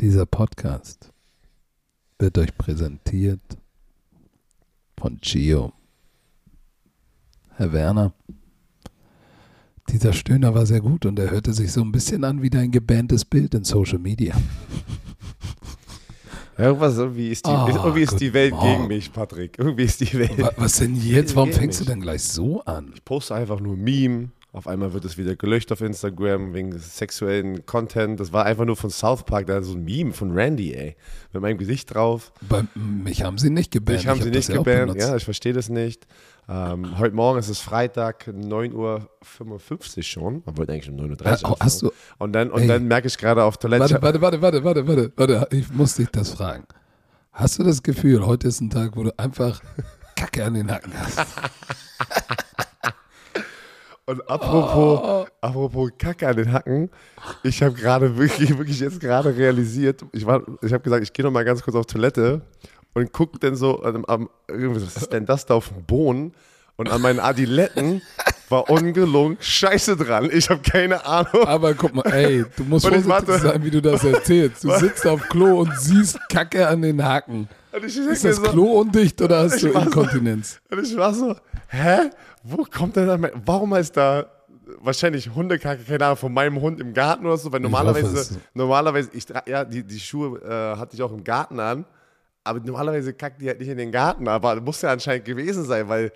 Dieser Podcast wird euch präsentiert von Gio. Herr Werner, dieser Stöhner war sehr gut und er hörte sich so ein bisschen an wie dein gebanntes Bild in Social Media. Irgendwas, irgendwie ist die, Ah, irgendwie ist die Welt guten gegen Morgen. mich, Patrick. Irgendwie ist die Welt. Wa- Was denn jetzt? Warum fängst du nicht. denn gleich so an? Ich poste einfach nur Meme. Auf einmal wird es wieder gelöscht auf Instagram wegen sexuellen Content. Das war einfach nur von South Park, da so ein Meme von Randy, ey. Mit meinem Gesicht drauf. Bei, mich haben sie nicht gebannt. Mich haben Ich sie hab nicht ja gebannt. Ja, ich verstehe das nicht. Ähm, heute Morgen ist es Freitag, 9.55 Uhr schon. Man wollte eigentlich um 9.30 Uhr. Oh, hast anfangen. Und dann, und Ey. dann merke ich gerade auf Toilette. Warte, warte, warte, warte, warte, warte, warte. Ich muss dich das fragen. Hast du das Gefühl, heute ist ein Tag, wo du einfach Kacke an den Hacken hast? Und apropos, Oh. apropos Kacke an den Hacken, ich habe gerade wirklich, wirklich jetzt gerade realisiert, ich, war- ich habe gesagt, ich gehe noch mal ganz kurz auf Toilette und guck dann so, am, am, was ist denn das da auf dem Boden? Und an meinen Adiletten war ungelungen Scheiße dran. Ich habe keine Ahnung. Aber guck mal, ey, du musst vorsichtig sein, wie du das erzählst. Du sitzt auf Klo und siehst Kacke an den Haken. Ist das so, Klo undicht oder hast du war so- Inkontinenz? Und ich war so, hä? Wo kommt denn da? mein- Warum ist da wahrscheinlich Hundekacke, keine Ahnung, von meinem Hund im Garten oder so? Weil normalerweise, es- normalerweise, ich ja, die, die Schuhe äh, hatte ich auch im Garten an, aber normalerweise kackt die halt nicht in den Garten, aber muss ja anscheinend gewesen sein, weil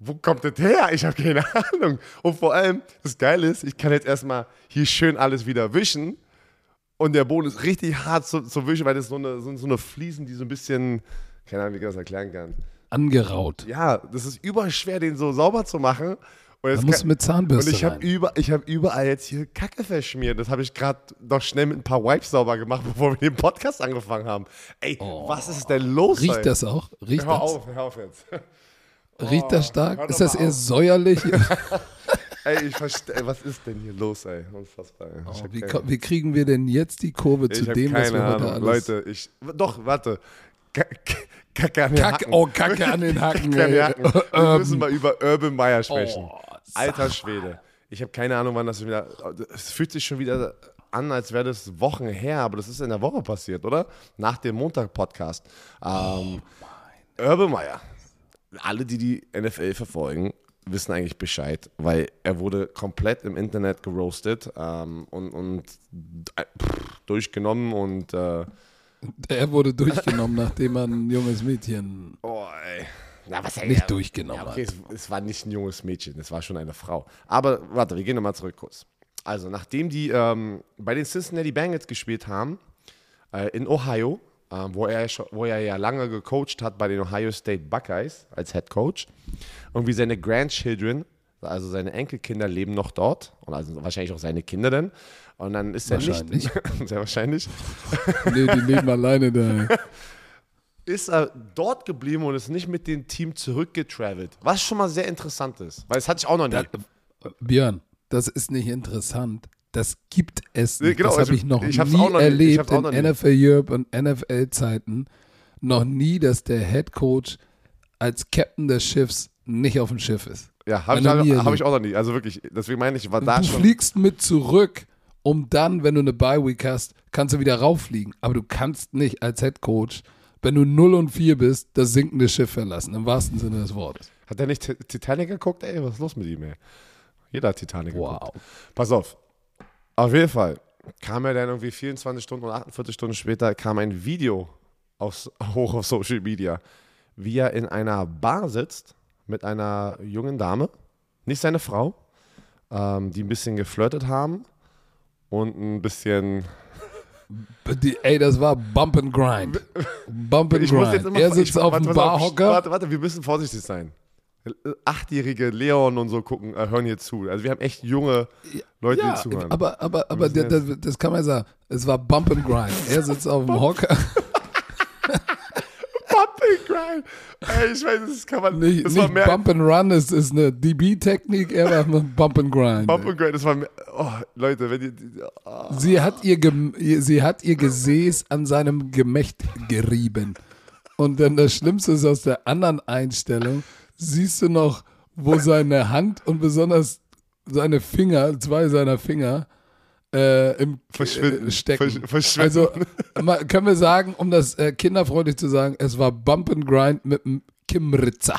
wo kommt das her? Ich habe keine Ahnung. Und vor allem, das Geile ist, ich kann jetzt erstmal hier schön alles wieder wischen und der Boden ist richtig hart zu, zu wischen, weil das so eine, so, so eine Fliesen, die so ein bisschen, keine Ahnung, wie ich das erklären kann Angeraut. ja, das ist überschwer, den so sauber zu machen. Und, Da musst kann- mit Zahnbürste und ich habe über, ich hab überall jetzt hier Kacke verschmiert. Das habe ich gerade noch schnell mit ein paar Wipes sauber gemacht, bevor wir den Podcast angefangen haben. Ey, was ist denn los? ey? Riecht das auch? Riecht Hör das? auf, hör auf jetzt. Riecht das hör stark? Ist das eher auf. säuerlich? ey, ich verstehe, was ist denn hier los, ey? Unfassbar. ey. Oh, wie, keine- wie kriegen wir denn jetzt die Kurve zu ich hab dem, was wir heute alles... Leute, ich, doch, warte. Ka- Ka- Kacke an den Kacke, Hacken. oh, Kacke an den Hacken. An den. Hacken. Wir müssen mal über Urban Meyer sprechen. Oh, Alter Schwede. Ich habe keine Ahnung, wann das wieder. Es fühlt sich schon wieder an, als wäre das Wochen her, aber das ist in der Woche passiert, oder? Nach dem Montag-Podcast. Ähm, Urban Meyer. Alle, die die NFL verfolgen, wissen eigentlich Bescheid, weil er wurde komplett im Internet geroastet ähm, und, und äh, pff, durchgenommen und äh, Er wurde durchgenommen, nachdem er ein junges Mädchen oh, ey. Na, was nicht durchgenommen Ja, okay, hat. es, es war nicht ein junges Mädchen, es war schon eine Frau. Aber warte, wir gehen nochmal zurück kurz. Also, nachdem die ähm, bei den Cincinnati Bengals gespielt haben, äh, in Ohio, äh, wo, er, wo er ja lange gecoacht hat bei den Ohio State Buckeyes als Head Coach, irgendwie seine Grandchildren, also seine Enkelkinder leben noch dort und also wahrscheinlich auch seine Kinder dann. Und dann ist er nicht, sehr wahrscheinlich, Nee, die leben alleine da. ist er dort geblieben und ist nicht mit dem Team zurückgetravelt. Was schon mal sehr interessant ist, weil das hatte ich auch noch nie. Björn, das ist nicht interessant. Das gibt es Nee, nicht. genau, das also habe ich noch ich nie auch noch nie- erlebt auch in nie. NFL Europe und NFL-Zeiten. Noch nie, dass der Head Coach als Captain des Schiffs nicht auf dem Schiff ist. Ja, habe ich, hab, hab ich auch noch nie. Also wirklich, deswegen meine ich, war da du schon. fliegst mit zurück, um dann, wenn du eine Bye-Week hast, kannst du wieder rauffliegen. Aber du kannst nicht als Head Coach, wenn du 0 und 4 bist, das sinkende Schiff verlassen, im wahrsten Sinne des Wortes. Hat der nicht Ti- Titanic geguckt? Ey, was ist los mit ihm, ey? Jeder hat Titanic Wow. geguckt. Pass auf. Auf jeden Fall kam er dann irgendwie 24 Stunden oder 48 Stunden später kam ein Video aufs, hoch auf Social Media, wie er in einer Bar sitzt mit einer jungen Dame, nicht seine Frau, ähm, die ein bisschen geflirtet haben und ein bisschen Die, ey, das war Bump and Grind. Bump and Ich Grind. immer er ich- sitzt auf warte, dem auf, Barhocker. Warte, warte, wir müssen vorsichtig sein. Achtjährige Leon und so gucken, äh, hören hier zu. Also wir haben echt junge Leute, Ja, die zuhören. aber, aber, aber das, das, kann man sagen. Es war Bump and Grind. Er sitzt auf dem Hocker. Grind. Ey, ich weiß, das kann man Nicht, Das nicht mehr. Bump and Run ist, ist eine DB-Technik. Er war Bump and Grind. Bump and Grind, das war mehr. Oh, Leute, wenn ihr. Oh, Sie hat, ihr Gem ihr- sie hat ihr Gesäß an seinem Gemächt gerieben. Und dann das Schlimmste ist aus der anderen Einstellung, siehst du noch, wo seine Hand und besonders seine Finger, zwei seiner Finger, äh, im Verschwinden. Äh, stecken. Versch verschwinden. Also mal, können wir sagen, um das äh, kinderfreundlich zu sagen, es war Bump and Grind mit dem Kimritzer.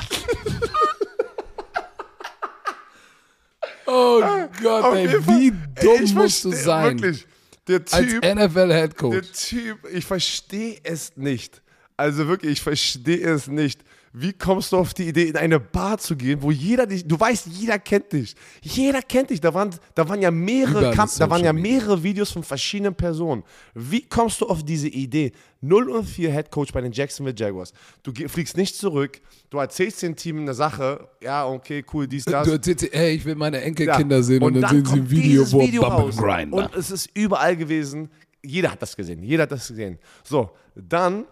oh Gott, Auf ey, Fall, wie dumm ich musst du sein Wirklich. Der als Typ, NFL-Headcoach. der Typ, ich verstehe es nicht. Also wirklich, ich verstehe es nicht. Wie kommst du auf die Idee, in eine Bar zu gehen, wo jeder dich, du weißt, jeder kennt dich. Jeder kennt dich. Da waren, da waren ja mehrere, Kamp da waren ja mehrere Videos von verschiedenen Personen. Wie kommst du auf diese Idee? 0 und 4 Head Coach bei den Jacksonville Jaguars. Du fliegst nicht zurück, du erzählst dem Team eine Sache, ja, okay, cool, dies, das. Du erzählst, hey, ich will meine Ja. Enkelkinder sehen und, dann, sehen sie ein Video, wo Video raus. Grind Und es ist überall gewesen. Jeder hat das gesehen. Jeder hat das gesehen. So, dann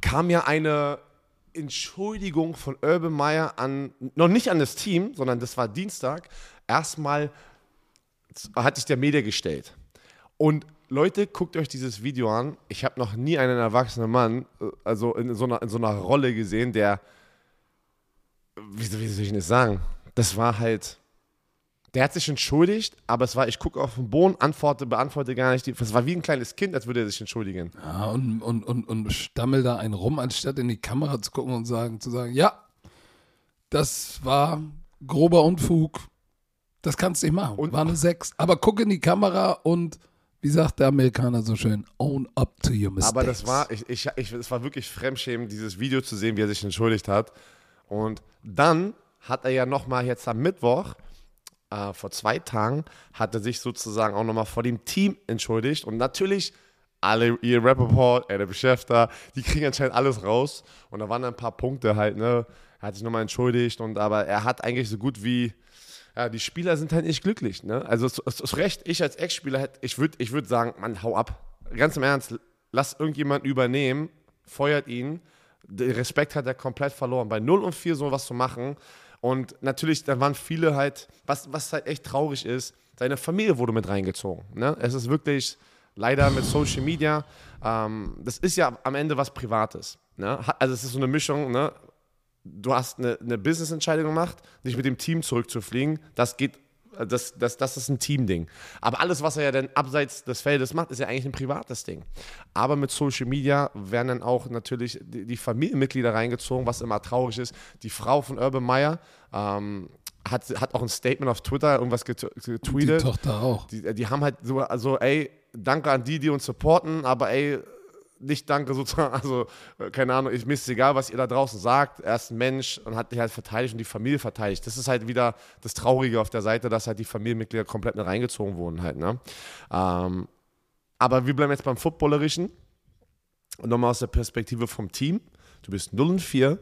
kam ja eine Entschuldigung von Urban Meyer an, noch nicht an das Team, sondern das war Dienstag, erstmal hat sich der Media gestellt. Und Leute, guckt euch dieses Video an. Ich habe noch nie einen erwachsenen Mann, äh, also in so einer, in so einer Rolle gesehen, der, wie, wie soll ich das sagen? Das war halt, der hat sich entschuldigt, aber es war, ich gucke auf den Boden, antworte, beantworte gar nicht. Die, es war wie ein kleines Kind, als würde er sich entschuldigen. Ja, und, und, und, und stammel da einen rum, anstatt in die Kamera zu gucken und sagen, zu sagen, ja, das war grober Unfug. Das kannst du nicht machen. Und- war eine 6. Aber guck in die Kamera und, wie sagt der Amerikaner so schön, own up to your mistakes. Aber das war, ich, ich, ich, es war wirklich fremdschämend, dieses Video zu sehen, wie er sich entschuldigt hat. Und dann hat er ja nochmal jetzt am Mittwoch, äh, vor zwei Tagen, hat er sich sozusagen auch nochmal vor dem Team entschuldigt. Und natürlich, alle, ihr Rappaport, Adam Schäfter, die kriegen anscheinend alles raus. Und da waren ein paar Punkte halt, ne? Er hat sich nochmal entschuldigt. Und aber er hat eigentlich so gut wie. Ja, die Spieler sind halt nicht glücklich. Ne? Also es ist recht, ich als Ex-Spieler, ich würde ich würd sagen, Mann, hau ab. Ganz im Ernst, lass irgendjemanden übernehmen, feuert ihn. Den Respekt hat er komplett verloren. Bei 0 und 4 sowas zu machen. Und natürlich, da waren viele halt, was, was halt echt traurig ist, seine Familie wurde mit reingezogen. Ne? Es ist wirklich leider mit Social Media, ähm, das ist ja am Ende was Privates. Ne? Also es ist so eine Mischung, ne? du hast eine, eine Business-Entscheidung gemacht, nicht mit dem Team zurückzufliegen, das geht, das, das, das ist ein Teamding. Aber alles, was er ja dann abseits des Feldes macht, ist ja eigentlich ein privates Ding. Aber mit Social Media werden dann auch natürlich die, die Familienmitglieder reingezogen, was immer traurig ist. Die Frau von Urban Meyer ähm, hat, hat auch ein Statement auf Twitter irgendwas get die getweetet. Tochter auch. Die, die haben halt so, also ey, danke an die, die uns supporten, aber ey, nicht danke sozusagen, also äh, keine Ahnung, ich, mir ist egal, was ihr da draußen sagt. Er ist ein Mensch und hat dich halt verteidigt und die Familie verteidigt. Das ist halt wieder das Traurige auf der Seite, dass halt die Familienmitglieder komplett mit reingezogen wurden halt, ne? Ähm, aber wir bleiben jetzt beim Footballerischen und nochmal aus der Perspektive vom Team. Du bist 0 und 4.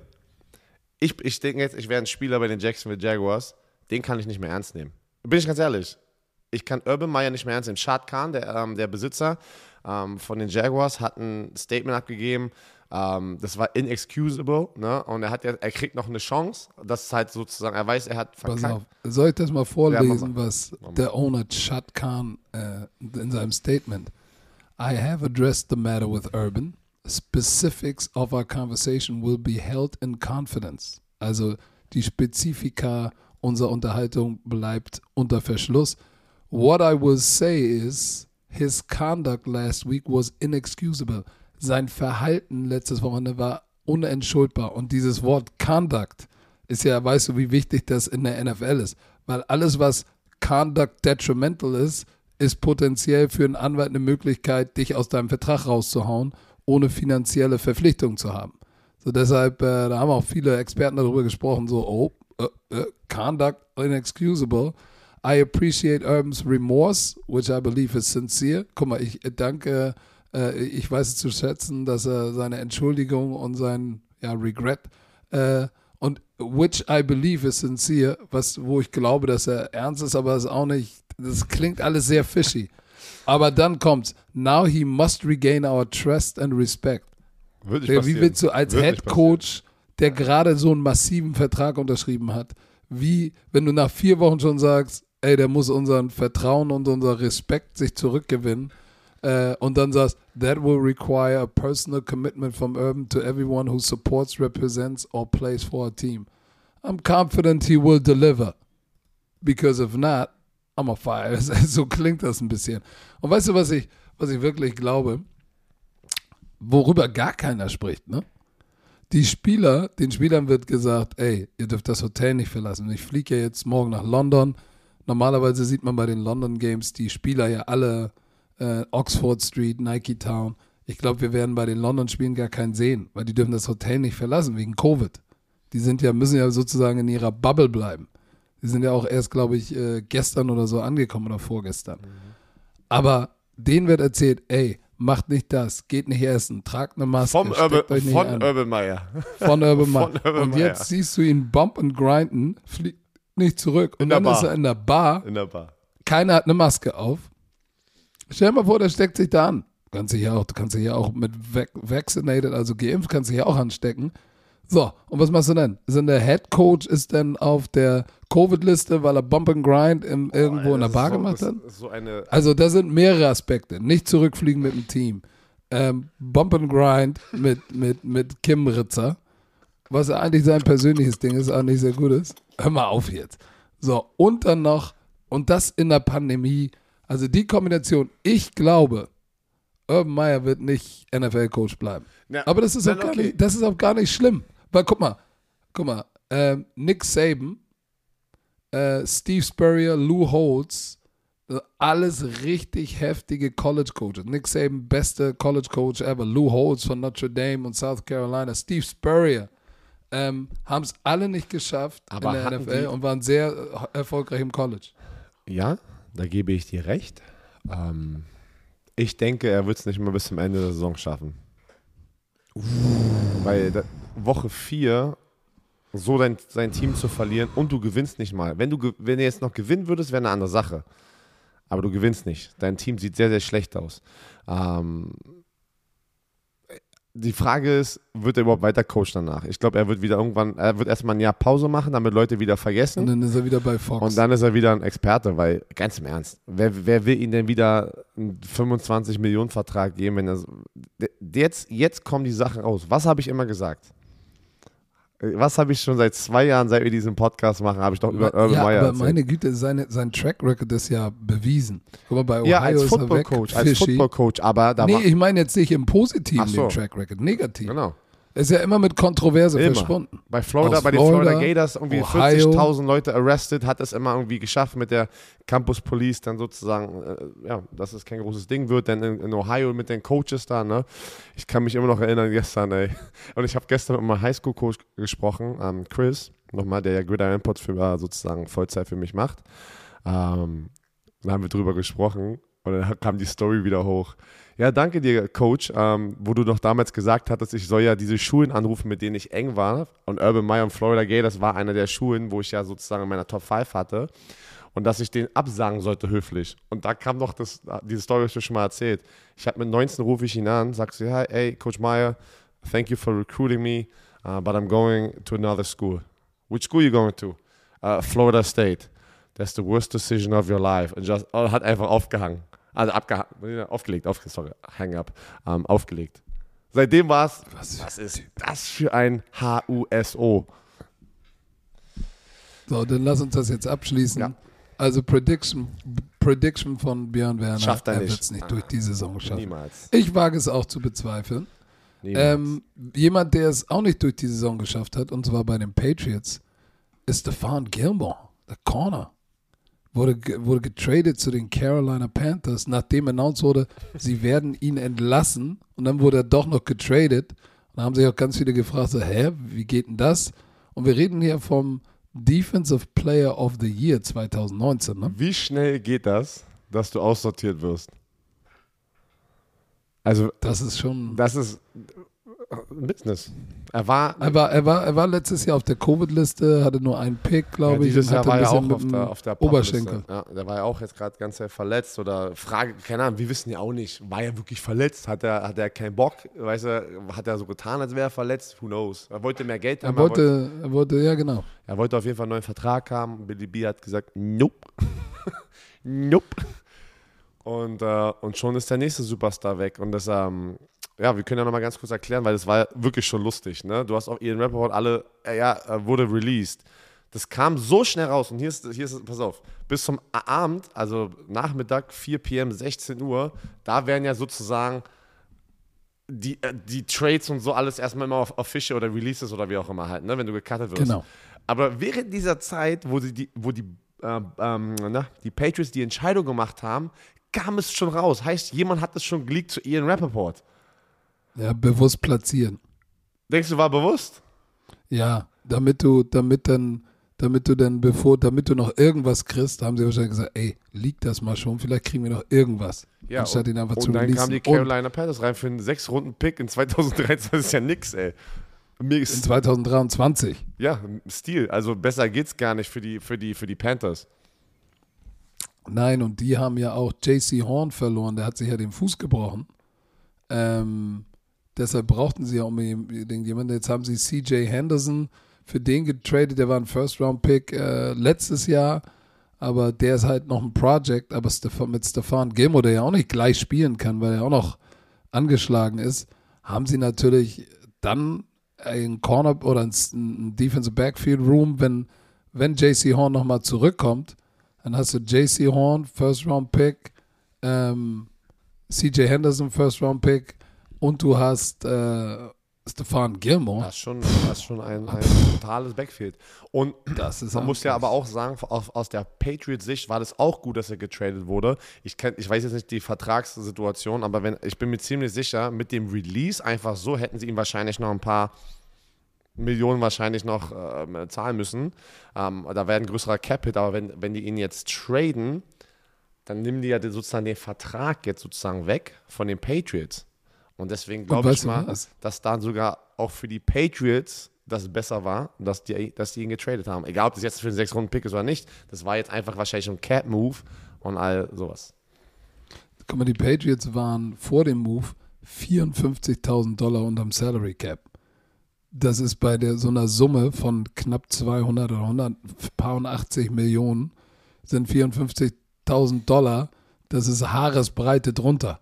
Ich, ich denke jetzt, ich wäre ein Spieler bei den Jacksonville Jaguars. Den kann ich nicht mehr ernst nehmen. Bin ich ganz ehrlich. Ich kann Urban Meyer nicht mehr ernst nehmen. Shad Khan, der, ähm, der Besitzer ähm, von den Jaguars, hat ein Statement abgegeben. Ähm, das war inexcusable. Ne? Und er, hat ja, er kriegt noch eine Chance. Das ist halt sozusagen, er weiß, er hat Pass verkackt. auf. Soll ich das mal vorlesen, mach was der Owner Chad Khan äh, in seinem Statement? I have addressed the matter with Urban. Specifics of our conversation will be held in confidence. Also die Spezifika unserer Unterhaltung bleibt unter Verschluss. What I will say is, his conduct last week was inexcusable. Sein Verhalten letztes Wochenende war unentschuldbar. Und dieses Wort Conduct ist ja, weißt du, wie wichtig das in der NFL ist. Weil alles, was Conduct detrimental ist, ist potenziell für einen Anwalt eine Möglichkeit, dich aus deinem Vertrag rauszuhauen, ohne finanzielle Verpflichtung zu haben. So deshalb, äh, da haben auch viele Experten darüber gesprochen, so, oh, äh, äh, Conduct inexcusable. I appreciate Urban's remorse, which I believe is sincere. Guck mal, ich danke, äh, ich weiß es zu schätzen, dass er seine Entschuldigung und sein ja, Regret äh, und which I believe is sincere, was, wo ich glaube, dass er ernst ist, aber es auch nicht, das klingt alles sehr fishy. Aber dann kommt's, now he must regain our trust and respect. Wird nicht Wie willst du als Head Coach, der gerade so einen massiven Vertrag unterschrieben hat, wie, wenn du nach vier Wochen schon sagst, ey, der muss unseren Vertrauen und unser Respekt sich zurückgewinnen, äh, und dann sagst, that will require a personal commitment from Urban to everyone who supports, represents or plays for a team. I'm confident he will deliver. Because if not, I'm a fire. So klingt das ein bisschen. Und weißt du, was ich, was ich wirklich glaube? Worüber gar keiner spricht, ne? Die Spieler, den Spielern wird gesagt, ey, ihr dürft das Hotel nicht verlassen. Ich fliege ja jetzt morgen nach London. Normalerweise sieht man bei den London Games die Spieler ja alle äh, Oxford Street, Nike Town. Ich glaube, wir werden bei den London-Spielen gar keinen sehen, weil die dürfen das Hotel nicht verlassen wegen Covid. Die sind ja, müssen ja sozusagen in ihrer Bubble bleiben. Die sind ja auch erst, glaube ich, äh, gestern oder so angekommen oder vorgestern. Aber denen wird erzählt, ey, macht nicht das, geht nicht essen, tragt eine Maske. Vom steckt Urban, euch nicht von an. Urban Meyer. Von Urban Meyer. Und jetzt siehst du ihn bump und grinden, fliegt nicht zurück. Und dann ist Bar. er in der Bar, In der Bar. keiner hat eine Maske auf. Stell dir mal vor, der steckt sich da an. Du kannst dich ja auch, du kannst dich ja auch mit vac vaccinated, also geimpft, kannst dich ja auch anstecken. So, und was machst du denn? Ist denn der Head Coach ist dann auf der Covid-Liste, weil er Bump and Grind im, irgendwo in der Bar ist so, gemacht hat? Ist so. Also da sind mehrere Aspekte. Nicht zurückfliegen mit dem Team. Ähm, Bump and Grind mit, mit, mit Kim Ritzer, was eigentlich sein persönliches Ding ist, auch nicht sehr gut ist. Hör mal auf jetzt. So, und dann noch, und das in der Pandemie, also die Kombination, ich glaube, Urban Meyer wird nicht NFL-Coach bleiben. Ja, Aber das ist, auch gar okay. nicht, das ist auch gar nicht schlimm. Weil guck mal, guck mal, ähm, Nick Saban, äh, Steve Spurrier, Lou Holtz, äh, alles richtig heftige College Coaches. Nick Saban, beste College Coach ever. Lou Holtz von Notre Dame und South Carolina. Steve Spurrier. Ähm, Haben es alle nicht geschafft Aber in der NFL und waren sehr äh, erfolgreich im College. Ja, da gebe ich dir recht. Ähm, ich denke, er wird es nicht mal bis zum Ende der Saison schaffen. Weil da, Woche 4 so dein, sein Team zu verlieren und du gewinnst nicht mal. Wenn du, wenn du jetzt noch gewinnen würdest, wäre eine andere Sache. Aber du gewinnst nicht. Dein Team sieht sehr, sehr schlecht aus. Ähm, die Frage ist, wird er überhaupt weiter Coach danach? Ich glaube, er wird wieder irgendwann, er wird erstmal ein Jahr Pause machen, damit Leute wieder vergessen. Und dann ist er wieder bei Fox. Und dann ist er wieder ein Experte, weil, ganz im Ernst, wer, wer will ihm denn wieder einen 25-Millionen-Vertrag geben, wenn er. Jetzt, jetzt kommen die Sachen raus. Was habe ich immer gesagt? Was habe ich schon seit zwei Jahren, seit wir diesen Podcast machen, habe ich doch über Urban ja, Meyer aber meine Güte, seine, sein Track Record ist ja bewiesen. Guck mal, bei Ohio ja, als ist er weg. Football-Coach, als fishy. Football-Coach, aber da Nee, ich meine jetzt nicht im Positiven so. den Track Record, negativ. Genau. Ist ja immer mit Kontroverse Immer. verschwunden. Bei Florida, Aus bei den Florida, Florida Gators irgendwie Ohio. 40.000 Leute arrested, hat es immer irgendwie geschafft mit der Campus Police dann sozusagen, äh, ja, dass es kein großes Ding wird, denn in, in Ohio mit den Coaches da, ne? Ich kann mich immer noch erinnern gestern, ey. Und ich habe gestern mit meinem Highschool-Coach gesprochen, ähm, Chris, nochmal, der ja Gridiron Imports für, äh, sozusagen Vollzeit für mich macht. Ähm, da haben wir drüber gesprochen und dann kam die Story wieder hoch. Ja, danke dir, Coach, ähm, wo du noch damals gesagt hattest, ich soll ja diese Schulen anrufen, mit denen ich eng war. Und Urban Meyer und Florida Gay, das war einer der Schulen, wo ich ja sozusagen in meiner Top 5 hatte. Und dass ich den absagen sollte, höflich. Und da kam noch das, diese Story, habe ich dir schon mal erzählt. Ich habe mit 19 rufe ich ihn an, sagst du, hey, hey, Coach Meyer, thank you for recruiting me, uh, but I'm going to another school. Which school you going to? Uh, Florida State. That's the worst decision of your life. Und oh, hat einfach aufgehangen. Also abgehangen, aufgelegt, auf, sorry, hang up, ähm, aufgelegt. Seitdem war es, Was, was ist das für ein HUSO? So, dann lass uns das jetzt abschließen. Ja. Also Prediction, Prediction von Björn Werner. Schafft er er nicht. wird es nicht durch die Saison schaffen. Niemals. Ich wage es auch zu bezweifeln. Niemals. Ähm, jemand, der es auch nicht durch die Saison geschafft hat, und zwar bei den Patriots, ist Stefan Gilmore, der Corner. Wurde, wurde getradet zu den Carolina Panthers, nachdem announced wurde, sie werden ihn entlassen. Und dann wurde er doch noch getradet. Und da haben sich auch ganz viele gefragt, so, hä, wie geht denn das? Und wir reden hier vom Defensive Player of the Year 2019. Ne? Wie schnell geht das, dass du aussortiert wirst? Also, Das ist schon. das ist Business. Er war, Er war, er, war, er war letztes Jahr auf der Covid-Liste, hatte nur einen Pick, glaube ja, ich. dieses Jahr war er auch auf der, auf der Oberschenkel. Ja, der war ja auch jetzt gerade ganz sehr verletzt oder Frage, keine Ahnung, wir wissen ja auch nicht, war er wirklich verletzt? Hat er, hat er keinen Bock? Weißt du, hat er so getan, als wäre er verletzt? Who knows? Er wollte mehr Geld Er haben. wollte, er wollte, ja genau. Er wollte auf jeden Fall einen neuen Vertrag haben. Billy B hat gesagt, nope. nope. Und, äh, und schon ist der nächste Superstar weg. Und das, ähm, ja, wir können ja nochmal ganz kurz erklären, weil das war wirklich schon lustig. Ne? Du hast auch Ian Rappaport, alle, äh, ja, äh, wurde released. Das kam so schnell raus und hier ist, hier ist, pass auf, bis zum Abend, also Nachmittag, 4 p.m., 16 Uhr, da werden ja sozusagen die, äh, die Trades und so alles erstmal immer auf Official oder Releases oder wie auch immer halt, ne, wenn du gecuttet wirst. Genau. Aber während dieser Zeit, wo die, wo die, äh, ähm, na, die Patriots die Entscheidung gemacht haben, kam es schon raus. Heißt, jemand hat es schon geleakt zu Ian Rappaport. Ja, bewusst platzieren. Denkst du, war bewusst? Ja, damit du, damit dann, damit du dann, bevor, damit du noch irgendwas kriegst, haben sie wahrscheinlich gesagt, ey, liegt das mal schon, vielleicht kriegen wir noch irgendwas. Ja, anstatt und, ihn einfach und zu dann releasen. kamen die Carolina Panthers rein für einen sechs Runden Pick in 2013. Das ist ja nix, ey. In ist, 2023. ja, Stil. Also besser geht's gar nicht für die, für die, für die Panthers. Nein, und die haben ja auch JC Horn verloren, der hat sich ja den Fuß gebrochen. Ähm, deshalb brauchten sie ja unbedingt jemanden. Jetzt haben sie CJ Henderson für den getradet, der war ein First-Round-Pick äh, letztes Jahr, aber der ist halt noch ein Project, aber mit Stefan Gilmore, der ja auch nicht gleich spielen kann, weil er auch noch angeschlagen ist, haben sie natürlich dann ein Corner oder ein, ein Defensive Backfield Room, wenn, wenn JC Horn nochmal zurückkommt, dann hast du JC Horn, First Round Pick, ähm, CJ Henderson, First Round Pick und du hast äh, Stefan Gilmore. Das ist schon, das ist schon ein, ein totales Backfield. Und Das ist man muss ja aber auch sagen, aus, aus der Patriots-Sicht war das auch gut, dass er getradet wurde. Ich, kenn, ich weiß jetzt nicht die Vertragssituation, aber wenn, ich bin mir ziemlich sicher, mit dem Release einfach so hätten sie ihm wahrscheinlich noch ein paar Millionen wahrscheinlich noch ähm, zahlen müssen. Ähm, da wäre ein größerer Cap-Hit, aber wenn, wenn die ihn jetzt traden, dann nehmen die ja sozusagen den Vertrag jetzt sozusagen weg von den Patriots. Und deswegen glaube ich mal, was? dass dann sogar auch für die Patriots das besser war, dass die, dass die ihn getradet haben. Egal, ob das jetzt für einen sechs runden pick ist oder nicht. Das war jetzt einfach wahrscheinlich ein Cap-Move und all sowas. Guck mal, die Patriots waren vor dem Move 54.000 Dollar unterm Salary Cap. Das ist bei der, so einer Summe von knapp 200 oder 180 Millionen sind 54.000 Dollar. Das ist Haaresbreite drunter.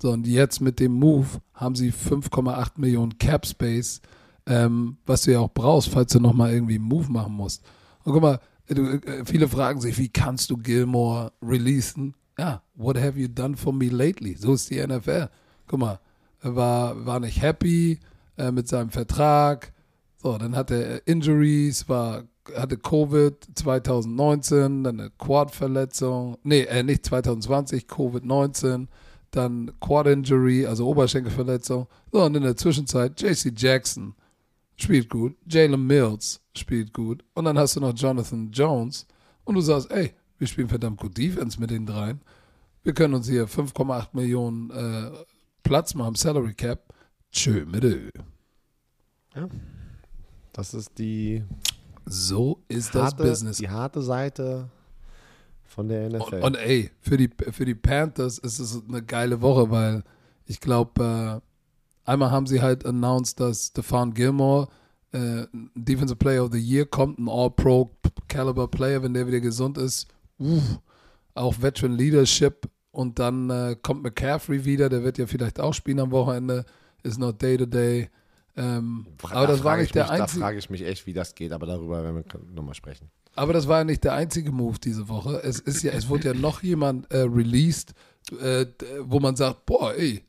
So, und jetzt mit dem Move haben sie 5,8 Millionen Cap Space, ähm, was du ja auch brauchst, falls du nochmal irgendwie einen Move machen musst. Und guck mal, du, äh, viele fragen sich, wie kannst du Gilmore releasen? Ja, what have you done for me lately? So ist die NFL. Guck mal, er war, war nicht happy äh, mit seinem Vertrag. So, dann hatte er Injuries, war, hatte Covid 2019, dann eine Quad-Verletzung. Nee, äh, nicht 2020, Covid-19 dann Quad Injury, also Oberschenkelverletzung. So, und in der Zwischenzeit JC Jackson spielt gut, Jalen Mills spielt gut und dann hast du noch Jonathan Jones und du sagst, ey, wir spielen verdammt gut Defense mit den dreien. Wir können uns hier 5,8 Millionen äh, Platz machen, Salary Cap. Tschö mit Ö. Das ist die So ist das harte, Business. die harte Seite von der NFL. Und, und ey, für die, für die Panthers ist es eine geile Woche, weil ich glaube, äh, einmal haben sie halt announced, dass Stefan Gilmore äh, Defensive Player of the Year kommt, ein All-Pro-Caliber Player, wenn der wieder gesund ist. Uff, auch Veteran Leadership. Und dann äh, kommt McCaffrey wieder, der wird ja vielleicht auch spielen am Wochenende, ist noch Day-to-Day. Ähm, Da aber das war nicht ich der mich, Da einzige. frage ich mich echt, wie das geht, aber darüber werden wir nochmal sprechen. Aber das war ja nicht der einzige Move diese Woche. Es ist ja, es wurde ja noch jemand äh, released, äh, wo man sagt, boah, ey,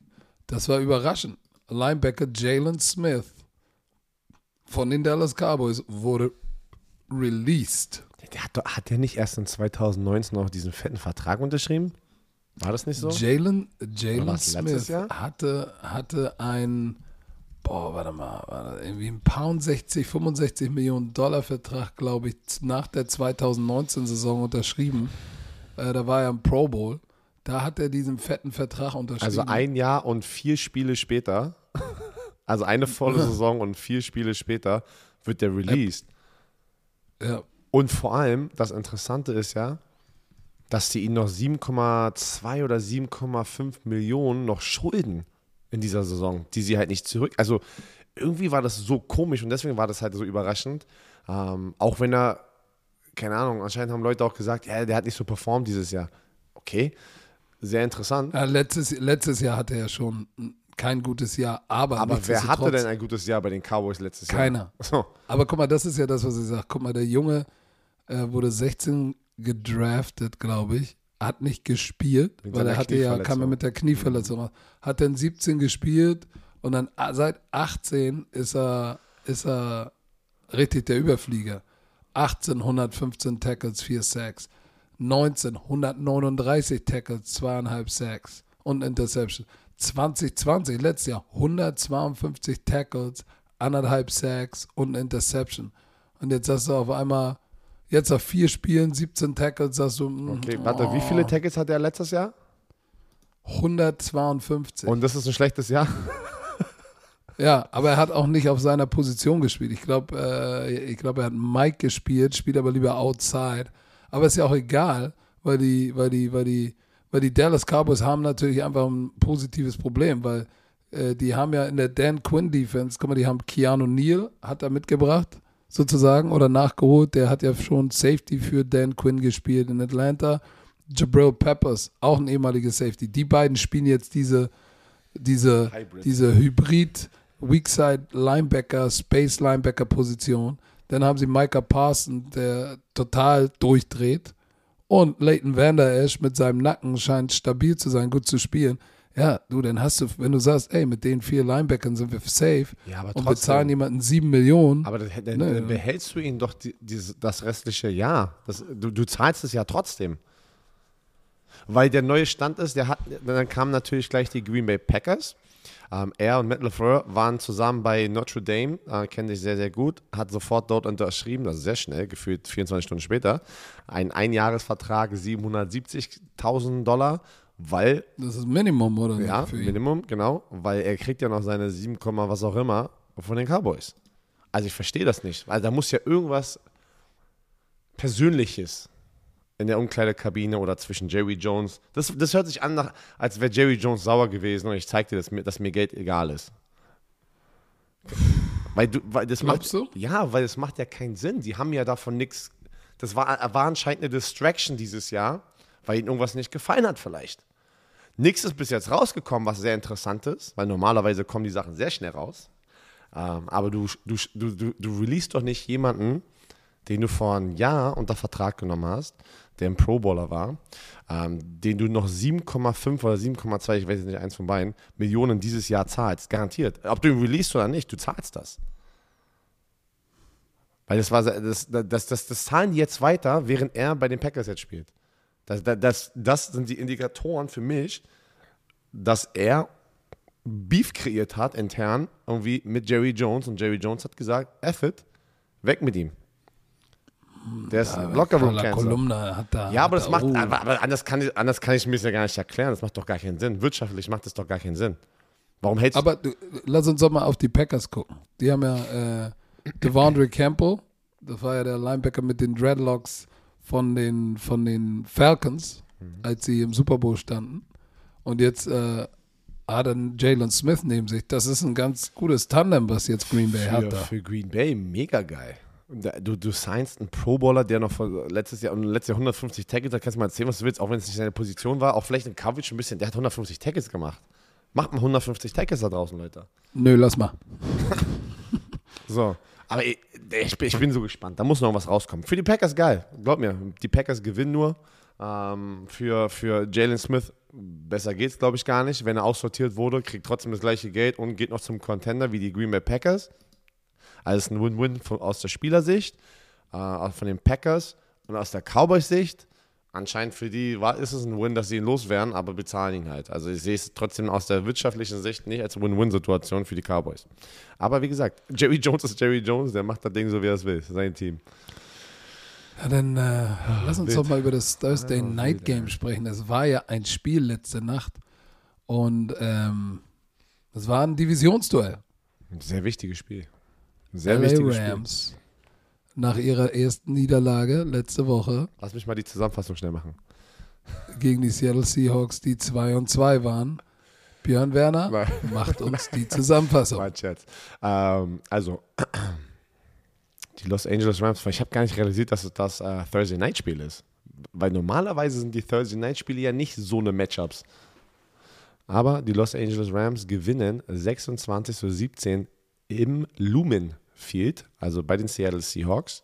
das war überraschend. Linebacker Jalen Smith von den Dallas Cowboys wurde released. Der hat, hat der nicht erst in 2019 noch diesen fetten Vertrag unterschrieben? War das nicht so? Jalen, Jalen Smith hatte, hatte ein, boah, warte mal, war das irgendwie ein Pound 60, 65 Millionen Dollar Vertrag, glaube ich, nach der 2019-Saison unterschrieben. Äh, da war er im Pro Bowl. Da hat er diesen fetten Vertrag unterschrieben. Also ein Jahr und vier Spiele später, also eine volle Saison und vier Spiele später, wird der released. ja, Und vor allem, das Interessante ist ja, dass die ihn noch 7,2 oder 7,5 Millionen noch schulden in dieser Saison, die sie halt nicht zurück. Also irgendwie war das so komisch und deswegen war das halt so überraschend. Ähm, auch wenn er, keine Ahnung, anscheinend haben Leute auch gesagt, ja, der hat nicht so performt dieses Jahr. Okay, sehr interessant. Ja, letztes, letztes Jahr hatte er schon kein gutes Jahr, aber Aber wer hatte denn ein gutes Jahr bei den Cowboys letztes Jahr? Keiner. So. Aber guck mal, das ist ja das, was ich sage. Guck mal, der Junge äh, wurde 16 gedraftet, glaube ich, hat nicht gespielt, weil er hatte ja, kam Knieverletzung. mit der Knieverletzung raus. Hat dann 17 gespielt und dann seit 18 ist er, ist er richtig der Überflieger. 18, 115 Tackles, 4 Sacks. 19, 139 Tackles, 2,5 Sacks und Interception. 2020, letztes Jahr, 152 Tackles, 1,5 Sacks und Interception. Und jetzt hast du auf einmal, jetzt auf vier Spielen, 17 Tackles, sagst du, mm, Okay, warte, wie viele Tackles hatte er letztes Jahr? 152. Und das ist ein schlechtes Jahr? Ja, aber er hat auch nicht auf seiner Position gespielt. Ich glaube, äh, ich glaube, er hat Mike gespielt, spielt aber lieber outside. Aber ist ja auch egal, weil die, weil die, weil die, weil die Dallas Cowboys haben natürlich einfach ein positives Problem, weil äh, die haben ja in der Dan Quinn Defense, guck mal, die haben Keanu Neal, hat er mitgebracht, sozusagen, oder nachgeholt. Der hat ja schon Safety für Dan Quinn gespielt in Atlanta. Jabril Peppers, auch ein ehemaliger Safety. Die beiden spielen jetzt diese, diese, Hybrid. diese Hybrid Weakside Linebacker, Space Linebacker Position. Dann haben sie Micah Parson, der total durchdreht. Und Leighton Vander Esch mit seinem Nacken scheint stabil zu sein, gut zu spielen. Ja, du, dann hast du, wenn du sagst, ey, mit den vier Linebackern sind wir safe Ja, aber und bezahlen jemanden sieben Millionen. Aber dann, dann, Nee. dann behältst du ihn doch die, dieses, das restliche Jahr. Das, du, du zahlst es ja trotzdem. Weil der neue Stand ist, der hat, dann kamen natürlich gleich die Green Bay Packers. Ähm, er und Matt LaFleur waren zusammen bei Notre Dame, äh, kenne ich sehr, sehr gut, hat sofort dort unterschrieben, also sehr schnell, gefühlt 24 Stunden später, ein Einjahresvertrag, 770.000 Dollar, weil Das ist Minimum, oder? ja? Minimum, genau, weil er kriegt ja noch seine 7, Komma was auch immer von den Cowboys. Also ich verstehe das nicht, weil da muss ja irgendwas Persönliches in der Umkleidekabine oder zwischen Jerry Jones. Das, das hört sich an, nach, als wäre Jerry Jones sauer gewesen und ich zeig dir, dass mir, dass mir Geld egal ist. Weil du, weil das Glaubst macht, du? Ja, weil es macht ja keinen Sinn. Die haben ja davon nichts. Das war, war anscheinend eine Distraction dieses Jahr, weil ihnen irgendwas nicht gefallen hat vielleicht. Nichts ist bis jetzt rausgekommen, was sehr interessant ist, weil normalerweise kommen die Sachen sehr schnell raus. Ähm, aber du, du, du, du, du releast doch nicht jemanden, den du vor einem Jahr unter Vertrag genommen hast, der ein Pro-Bowler war, ähm, den du noch 7,5 oder 7,2, ich weiß nicht, eins von beiden, Millionen dieses Jahr zahlst. Garantiert. Ob du ihn releast oder nicht, du zahlst das. Weil das war das, das, das, das zahlen die jetzt weiter, während er bei den Packers jetzt spielt. Das, das, das, sind die Indikatoren für mich, dass er Beef kreiert hat intern, irgendwie mit Jerry Jones und Jerry Jones hat gesagt, F it, weg mit ihm. Der ist locker room. Kolumna hat da. Ja, aber das da, macht, aber, aber anders, kann ich, anders kann ich mir das ja gar nicht erklären. Das macht doch gar keinen Sinn. Wirtschaftlich macht das doch gar keinen Sinn. Warum hältst Aber du, lass uns doch mal auf die Packers gucken. Die haben ja äh, Devondre Campbell, das war ja der Linebacker mit den Dreadlocks von den, von den Falcons, Mhm. als sie im Super Bowl standen. Und jetzt äh, hat er Jalen Smith neben sich. Das ist ein ganz gutes Tandem, was jetzt Green Bay für, hat da. für Green Bay mega geil. Du, du signst einen Pro-Bowler, der noch vor letztes Jahr, letztes Jahr 150 Tackles, da kannst du mal erzählen, was du willst, auch wenn es nicht seine Position war, auch vielleicht in Coverage ein bisschen, der hat 150 Tackles gemacht. Macht mal 150 Tackles da draußen, Leute. Nö, lass mal. So. Aber ich, ich, bin- ich bin so gespannt. Da muss noch was rauskommen. Für die Packers geil. Glaub mir, die Packers gewinnen nur. Ähm, für für Jalen Smith besser geht's, glaube ich, gar nicht. Wenn er aussortiert wurde, kriegt trotzdem das gleiche Geld und geht noch zum Contender wie die Green Bay Packers. Also es ist ein Win-Win aus der Spielersicht, äh, von den Packers und aus der Cowboys-Sicht. Anscheinend für die war, ist es ein Win, dass sie ihn loswerden, aber bezahlen ihn halt. Also ich sehe es trotzdem aus der wirtschaftlichen Sicht nicht als Win-Win-Situation für die Cowboys. Aber wie gesagt, Jerry Jones ist Jerry Jones, der macht das Ding so, wie er es will. Sein Team. Ja, dann äh, lass uns doch mal über das Thursday Ja, Night Game sprechen. Das war ja ein Spiel letzte Nacht und ähm, das war ein Divisionsduell. Ein sehr wichtiges Spiel. Ein sehr LA wichtiges Spiel. Rams nach ihrer ersten Niederlage letzte Woche Lass mich mal die Zusammenfassung schnell machen. gegen die Seattle Seahawks, die 2 und 2 waren. Björn Werner Nein. macht uns die Zusammenfassung. Mein Scherz. Ähm, also, die Los Angeles Rams, ich habe gar nicht realisiert, dass es das äh, Thursday Night Spiel ist. Weil normalerweise sind die Thursday Night Spiele ja nicht so eine Matchups. Aber die Los Angeles Rams gewinnen 26 zu 17 im Lumen Field, also bei den Seattle Seahawks.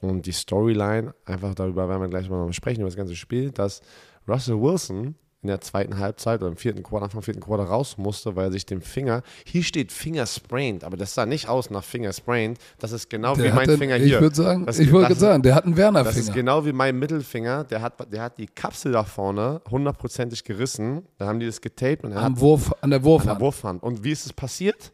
Und die Storyline, einfach darüber werden wir gleich mal sprechen, über das ganze Spiel, dass Russell Wilson in der zweiten Halbzeit oder im vierten Quarter, Anfang vierten Quarter raus musste, weil er sich den Finger, hier steht Finger sprained, aber das sah nicht aus nach Finger sprained. Das ist genau Der wie mein hatte- Finger ich hier. würd sagen, Das- ich gerade sagen, der hat einen Das ist Werner-Finger. genau wie mein Mittelfinger. Der hat, der hat die Kapsel da vorne hundertprozentig gerissen. Da haben die das getaped und er hat Am Wurf, an der an der Wurfhand. Wurfhand. Und wie ist es passiert?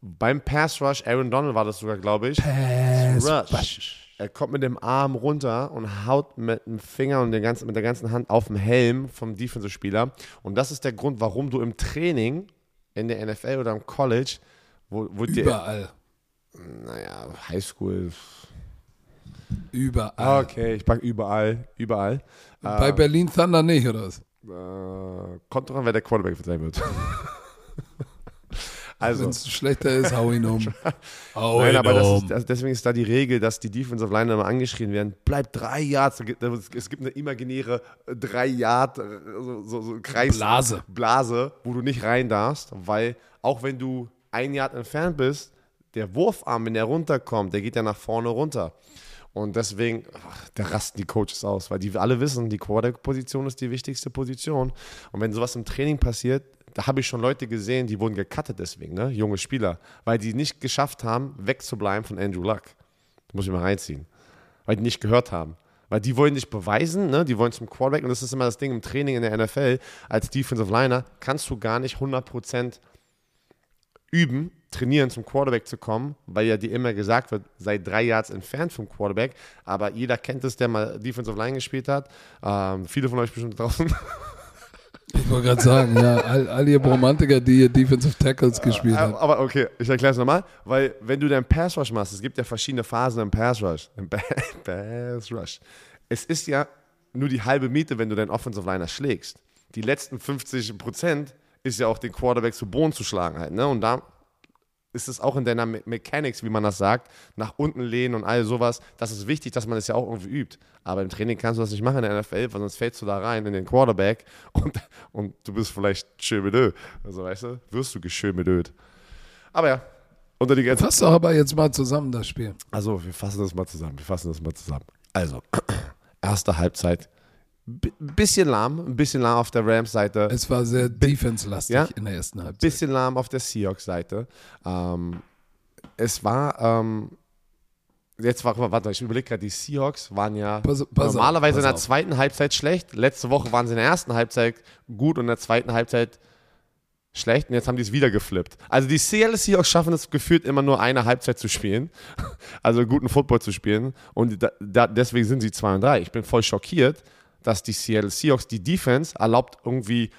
Beim Pass Rush, Aaron Donald war das sogar, glaube ich. Pass Rush. Er kommt mit dem Arm runter und haut mit dem Finger und ganzen, mit der ganzen Hand auf den Helm vom Defensive-Spieler. Und das ist der Grund, warum du im Training in der NFL oder im College, wo, wo dir, Überall. naja, Highschool, Überall. okay, ich pack überall, überall. Bei Berlin Thunder nicht, oder was? Äh, kommt drauf an, wer der Quarterback sein wird. also, Wenn es schlechter ist, hau ihn um. Hau Nein, ihn aber um. ist, das, deswegen ist da die Regel, dass die Defensive Line immer angeschrien werden. Bleibt drei Yards. Es gibt- Es gibt eine imaginäre äh, drei Yard äh, so, so, so Kreis Blase. Blase, wo du nicht rein darfst, weil auch wenn du ein Yard entfernt bist, der Wurfarm, wenn der runterkommt, der geht ja nach vorne runter. Und deswegen, da rasten die Coaches aus, weil die alle wissen, die Quarterback-Position ist die wichtigste Position. Und wenn sowas im Training passiert, da habe ich schon Leute gesehen, die wurden gecuttet deswegen, ne? junge Spieler, weil die nicht geschafft haben, wegzubleiben von Andrew Luck. Das muss ich mal reinziehen. Weil die nicht gehört haben. Weil die wollen nicht beweisen, ne? die wollen zum Quarterback. Und das ist immer das Ding im Training in der NFL. Als Defensive Liner kannst du gar nicht 100% üben, trainieren, zum Quarterback zu kommen, weil ja dir immer gesagt wird, sei drei Yards entfernt vom Quarterback. Aber jeder kennt es, der mal Defensive Line gespielt hat. Ähm, viele von euch bestimmt draußen. Ich wollte gerade sagen, ja, all, all ihr Romantiker, die hier Defensive Tackles gespielt haben. Aber okay, ich erkläre es nochmal, weil wenn du deinen Pass Rush machst, es gibt ja verschiedene Phasen im Pass Rush. Im Pa- Pass Rush. Es ist ja nur die halbe Miete, wenn du deinen Offensive Liner schlägst. Die letzten 50 Prozent ist ja auch den Quarterback zu Boden zu schlagen halt. Ne? Und da ist es auch in deiner Me Mechanics, wie man das sagt, nach unten lehnen und all sowas. Das ist wichtig, dass man das ja auch irgendwie übt. Aber im Training kannst du das nicht machen in der NFL, weil sonst fällst du da rein in den Quarterback und, und du bist vielleicht schön Also weißt du, wirst du geschön Aber ja, unter die ganze Fass doch aber jetzt mal zusammen das Spiel. also, wir fassen das mal zusammen. Wir fassen das mal zusammen. Also, erste Halbzeit. B bisschen lahm, ein bisschen lahm auf der Rams-Seite. Es war sehr defense-lastig Ja? in der ersten Halbzeit. bisschen lahm auf der Seahawks-Seite. Ähm, es war, ähm, jetzt war, warte, ich überlege gerade, die Seahawks waren ja Pass- pass auf, normalerweise pass in der auf. zweiten Halbzeit schlecht. Letzte Woche waren sie in der ersten Halbzeit gut und in der zweiten Halbzeit schlecht und jetzt haben die es wieder geflippt. Also die Seattle Seahawks schaffen es gefühlt immer nur eine Halbzeit zu spielen, also guten Football zu spielen und da, da, deswegen sind sie 2 und 3. Ich bin voll schockiert, dass die Seattle Seahawks, die Defense erlaubt irgendwie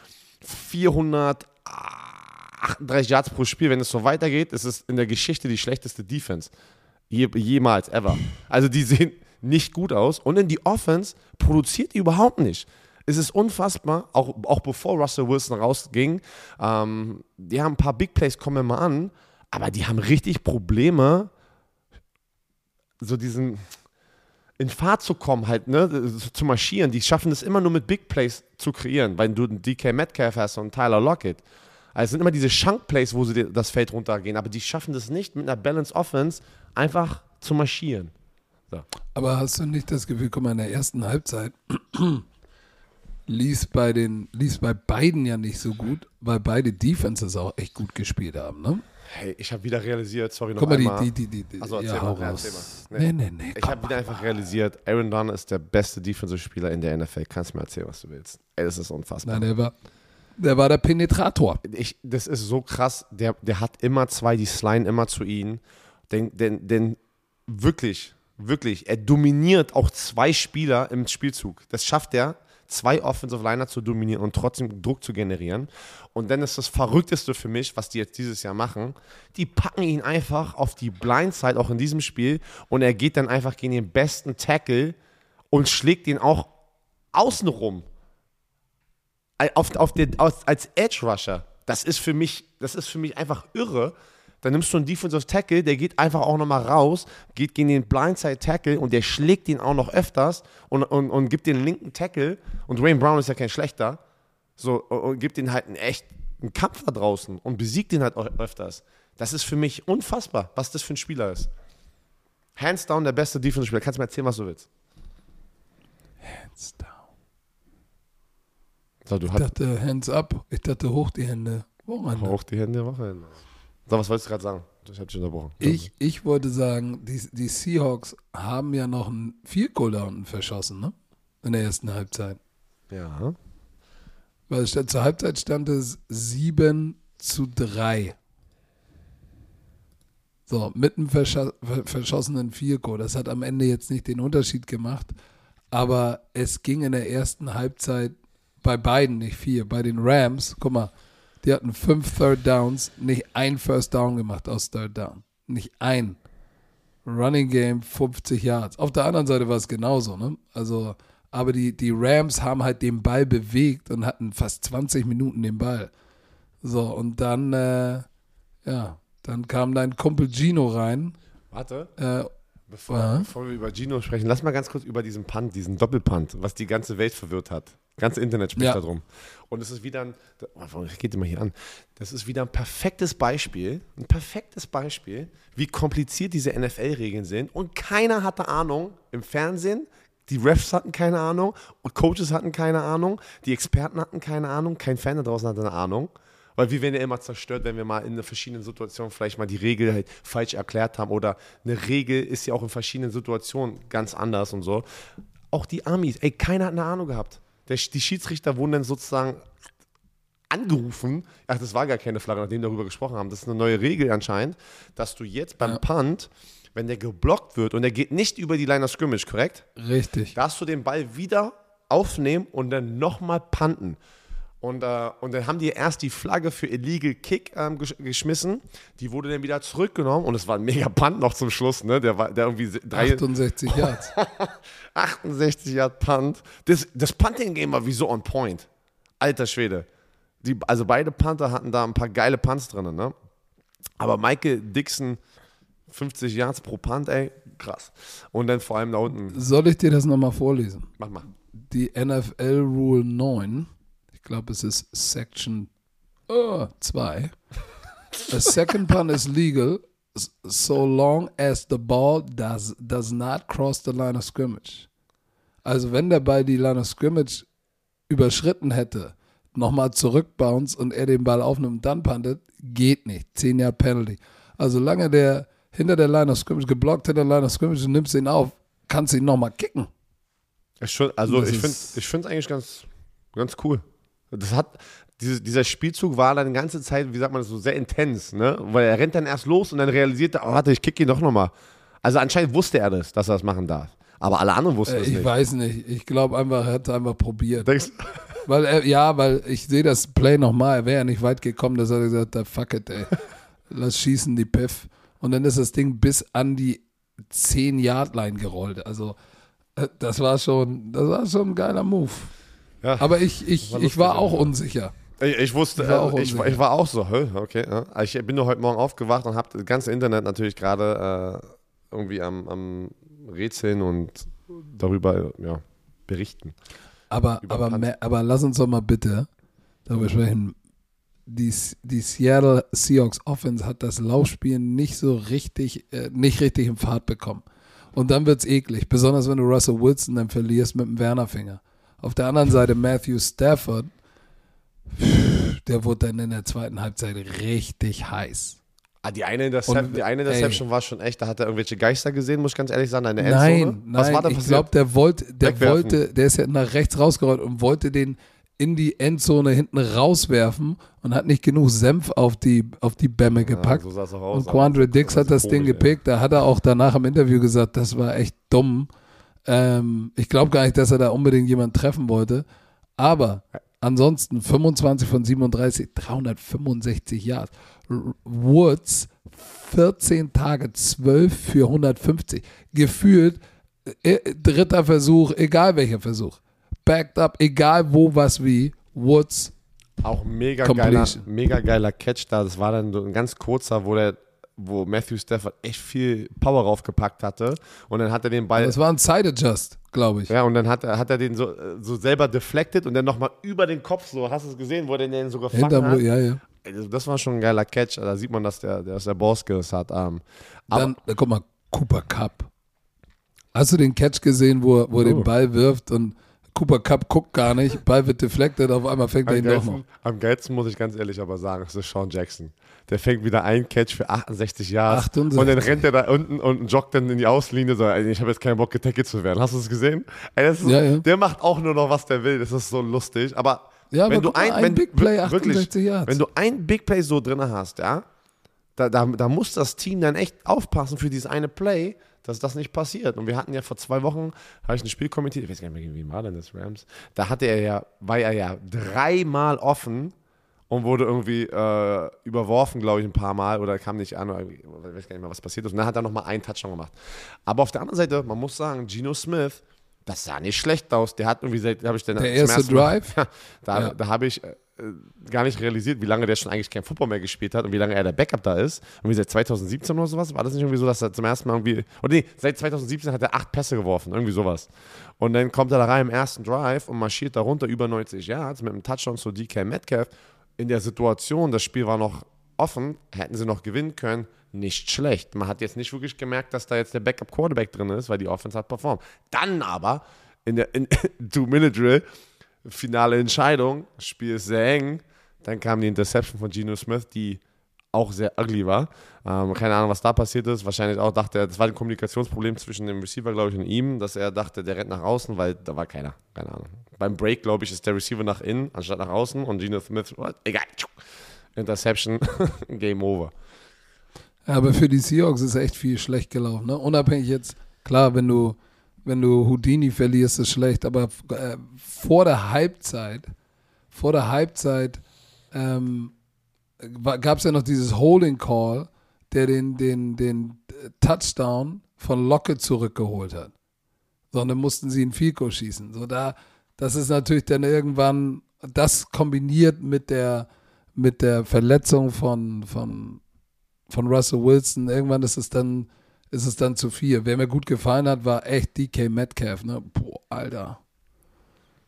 438 Yards pro Spiel. Wenn es so weitergeht, ist es in der Geschichte die schlechteste Defense. Je, jemals, ever. Also die sehen nicht gut aus. Und in die Offense produziert die überhaupt nicht. Es ist unfassbar, auch, auch bevor Russell Wilson rausging. Ähm, die haben ein paar Big Plays, kommen immer an, aber die haben richtig Probleme, so diesen in Fahrt zu kommen, halt, ne, so zu marschieren. Die schaffen es immer nur mit Big Plays zu kreieren, weil du einen DK Metcalf hast und Tyler Lockett. Also es sind immer diese Chunk-Plays, wo sie das Feld runtergehen, aber die schaffen das nicht, mit einer Balance Offense einfach zu marschieren. Aber hast du nicht das Gefühl, guck mal, in der ersten Halbzeit ließ bei den, ließ bei beiden ja nicht so gut, weil beide Defenses auch echt gut gespielt haben, ne? Hey, ich habe wieder realisiert, sorry noch Guck mal, die, einmal. die, die, die, die Achso, erzähl ja, mal, erzähl mal. Nee, nee, nee. ich komm, habe wieder einfach realisiert, Aaron Donald ist der beste Defensive-Spieler in der NFL. Kannst mir erzählen, was du willst. Ey, das ist unfassbar. Nein, der war, der war der Penetrator. ich, das ist so krass, der, der hat immer zwei, die sliden immer zu ihm. Denn, denn, denn wirklich, wirklich, er dominiert auch zwei Spieler im Spielzug. Das schafft er, zwei Offensive Liner zu dominieren und trotzdem Druck zu generieren. Und dann ist das Verrückteste für mich, was die jetzt dieses Jahr machen. Die packen ihn einfach auf die Blindside, auch in diesem Spiel, und er geht dann einfach gegen den besten Tackle und schlägt ihn auch außenrum auf, auf den, als Edge Rusher. Das ist für mich, das ist für mich einfach irre. Dann nimmst du einen Defensive Tackle, der geht einfach auch nochmal raus, geht gegen den Blindside Tackle und der schlägt ihn auch noch öfters und, und, und gibt den linken Tackle. Und Dwayne Brown ist ja kein schlechter. So, und, und gibt ihnen halt einen echten Kampf da draußen und besiegt ihn halt öfters. Das ist für mich unfassbar, was das für ein Spieler ist. Hands down der beste Defense-Spieler. Kannst du mir erzählen, was du willst? Hands down. So, Ich dachte, hands up. Ich dachte, hoch die Hände. Wochenende. hoch die Hände, Wochenende. So, was wolltest du gerade sagen? Ich hab dich unterbrochen. Ich, ich wollte sagen, die, die Seahawks haben ja noch einen unten verschossen, ne? In der ersten Halbzeit. Ja. Weil zur Halbzeit stand es 7 zu 3. So, mit einem verscha- ver- verschossenen Goal. Das hat am Ende jetzt nicht den Unterschied gemacht. Aber es ging in der ersten Halbzeit bei beiden, nicht vier. Bei den Rams, guck mal, die hatten fünf Third Downs, nicht ein First Down gemacht aus Third Down. Nicht ein. Running Game 50 Yards. Auf der anderen Seite war es genauso, ne? Also, aber die, die Rams haben halt den Ball bewegt und hatten fast 20 Minuten den Ball. So, und dann, äh, ja, dann kam dein Kumpel Gino rein. Warte, Äh, bevor, bevor wir über Gino sprechen, lass mal ganz kurz über diesen Punt, diesen Doppelpunt, was die ganze Welt verwirrt hat. Ganze Internet spricht Ja. darum. Und es ist wieder ein, geht immer hier an? Das ist wieder ein perfektes Beispiel, ein perfektes Beispiel, wie kompliziert diese NFL-Regeln sind. Und keiner hatte Ahnung im Fernsehen. Die Refs hatten keine Ahnung Coaches hatten keine Ahnung, die Experten hatten keine Ahnung, kein Fan da draußen hatte eine Ahnung. Weil wir werden ja immer zerstört, wenn wir mal in einer verschiedenen Situation vielleicht mal die Regel halt falsch erklärt haben oder eine Regel ist ja auch in verschiedenen Situationen ganz anders und so. Auch die Amis, ey, keiner hat eine Ahnung gehabt. Der, die Schiedsrichter wurden dann sozusagen angerufen. Ach, das war gar keine Flagge, nachdem wir darüber gesprochen haben. Das ist eine neue Regel anscheinend, dass du jetzt beim Ja. Punt, wenn der geblockt wird und der geht nicht über die Line of Scrimmage, korrekt? richtig. darfst du den Ball wieder aufnehmen und dann nochmal punten. Und, äh, und dann haben die erst die Flagge für Illegal Kick ähm, gesch geschmissen. Die wurde dann wieder zurückgenommen und es war ein mega Punt noch zum Schluss, ne? Der war der irgendwie se- drei, 68 Yards. 68 Yard Punt. Das, das Punting-Game war wie so on point. Alter Schwede. Die, also beide Panther hatten da ein paar geile Punts drin, ne? Aber Michael Dixon, 50 Yards pro Punt, ey, krass. Und dann vor allem da unten, Soll ich dir das nochmal vorlesen? mach mal. Die NFL Rule 9, ich glaube, es ist Section 2. A second punt is legal so long as the ball does, does not cross the line of scrimmage. Also wenn der Ball die Line of scrimmage überschritten hätte, nochmal zurückbounce und er den Ball aufnimmt und dann puntet, geht nicht. 10 Jahre Penalty. Also solange der hinter der Line of scrimmage geblockt hinter der Line of scrimmage und nimmst ihn auf, kannst du ihn nochmal kicken. Schon, also Das ich finde finde eigentlich ganz, ganz cool. Das hat, diese, dieser Spielzug war dann die ganze Zeit, wie sagt man das so, sehr intens, ne? Weil er rennt dann erst los und dann realisiert er, oh, warte, ich kick ihn doch nochmal. Also anscheinend wusste er das, dass er das machen darf. Aber alle anderen wussten Äh, es ich nicht. weiß nicht. Ich glaube einfach, er hat einfach probiert. Denkst, Weil er, ja, weil ich sehe das Play nochmal, er wäre ja nicht weit gekommen, dass er gesagt hat, fuck it, ey. Lass schießen die Piff. Und dann ist das Ding bis an die 10-Yard-Line gerollt. Also äh, das war schon, das war schon ein geiler Move. Ja. Aber ich, ich, war ich war auch unsicher. Ich, ich wusste, Ich war äh, auch ich, war- unsicher. ich war auch so, okay. Ja. Ich bin nur heute Morgen aufgewacht und habe das ganze Internet natürlich gerade äh, irgendwie am, am Rätseln und darüber ja, berichten. Aber, aber, aber lass uns doch mal bitte darüber sprechen. Die, die Seattle Seahawks Offense hat das Laufspiel nicht so richtig, äh, nicht richtig in Fahrt bekommen. Und dann wird's eklig, besonders wenn du Russell Wilson dann verlierst mit dem Wernerfinger. Auf der anderen Seite Matthew Stafford, der wurde dann in der zweiten Halbzeit richtig heiß. Ah, die eine, Intercep Und, die eine ey. Interception war schon echt, da hat er irgendwelche Geister gesehen, muss ich ganz ehrlich sagen, in der Endzone. Nein, Was nein, war da ich passiert? glaube, der wollte, der Wegwerfen. wollte, der ist ja nach rechts rausgerollt und wollte den in die Endzone hinten rauswerfen und hat nicht genug Senf auf die, auf die Bämme gepackt. so es auch aus. und Quandre Dix hat das Ding komisch, ey. gepickt. Da hat er auch danach im Interview gesagt, das war echt dumm. Ähm, ich glaube gar nicht, dass er da unbedingt jemanden treffen wollte. Aber ansonsten 25 von 37, 365 Yards. Woods 14 Tage, 12 für 150. Gefühlt äh, dritter Versuch, egal welcher Versuch. Backed up, egal wo, was, wie. Woods, Auch mega geiler, mega geiler Catch da. Das war dann so ein ganz kurzer, wo der wo Matthew Stafford echt viel Power raufgepackt hatte. Und dann hat er den Ball. Das war ein Side Adjust, glaube ich. Ja, und dann hat er, hat er den so, äh, so selber deflected und dann nochmal über den Kopf so, hast du es gesehen, wo er den so gefangen Hinterm, hat? ja, ja. Das war schon ein geiler Catch. Da sieht man, dass der, dass der Ballskills hat. Ähm, aber Dann, äh, guck mal, Cooper Cup. Hast du den Catch gesehen, wo, er- wo er Oh. den Ball wirft und Cooper Cup guckt gar nicht, Ball wird deflected, auf einmal fängt er am ihn doch noch. geilsten, am geilsten muss ich ganz ehrlich aber sagen, das ist Sean Jackson. Der fängt wieder einen Catch für 68 Jahre 68. und dann rennt er da unten und joggt dann in die Auslinie. So, ey, ich habe jetzt keinen Bock, getackelt zu werden. Hast du es gesehen? Ey, ist, Ja, ja. Der macht auch nur noch, was der will. Das ist so lustig. Aber Ja, aber wenn du ein, ein wenn, Big Play, wir- 68 Yards. wenn du ein Big Play so drin hast, ja, da, da, da muss das Team dann echt aufpassen für dieses eine Play, dass das nicht passiert. Und wir hatten ja vor zwei Wochen, habe ich ein Spiel kommentiert, ich weiß gar nicht mehr, wen war denn das Rams? Da hatte er ja, war er ja dreimal offen und wurde irgendwie äh, überworfen, glaube ich, ein paar Mal oder kam nicht an, oder ich weiß gar nicht mehr, was passiert ist. Und dann hat er nochmal einen Touchdown gemacht. Aber auf der anderen Seite, man muss sagen, Geno Smith, das sah nicht schlecht aus. Der hat irgendwie, seit- habe ich dann Der erste Mal- Drive? Ja, da, Ja. da habe ich äh, gar nicht realisiert, wie lange der schon eigentlich kein Football mehr gespielt hat und wie lange er der Backup da ist. Irgendwie seit 2017 oder sowas. War das nicht irgendwie so, dass er zum ersten Mal irgendwie. Oder nee, seit 2017 hat er acht Pässe geworfen, irgendwie sowas. Und dann kommt er da rein im ersten Drive und marschiert da runter über 90 Yards mit einem Touchdown zu DK Metcalf. In der Situation, das Spiel war noch offen, hätten sie noch gewinnen können. Nicht schlecht. Man hat jetzt nicht wirklich gemerkt, dass da jetzt der Backup Quarterback drin ist, weil die Offense hat performt. Dann aber in der in Two-Minute-Drill finale Entscheidung, Spiel ist sehr eng. Dann kam die Interception von Geno Smith, die auch sehr ugly war. Ähm, keine Ahnung, was da passiert ist. Wahrscheinlich auch dachte er, das war ein Kommunikationsproblem zwischen dem Receiver, glaube ich, und ihm, dass er dachte, der rennt nach außen, weil da war keiner. Keine Ahnung. Beim Break, glaube ich, ist der Receiver nach innen, anstatt nach außen und Geno Smith, what? egal. Interception, Game over. Aber für die Seahawks ist echt viel schlecht gelaufen. Ne? Unabhängig jetzt, klar, wenn du, wenn du Houdini verlierst, ist schlecht, aber äh, vor der Halbzeit, vor der Halbzeit ähm, gab es ja noch dieses Holding Call, der den, den, den Touchdown von Locke zurückgeholt hat. Sondern mussten sie einen Fico schießen. So da, das ist natürlich dann irgendwann, das kombiniert mit der, mit der Verletzung von, von, von Russell Wilson, irgendwann ist es dann, ist es dann zu viel. Wer mir gut gefallen hat, war echt DK Metcalf, ne? Boah, Alter.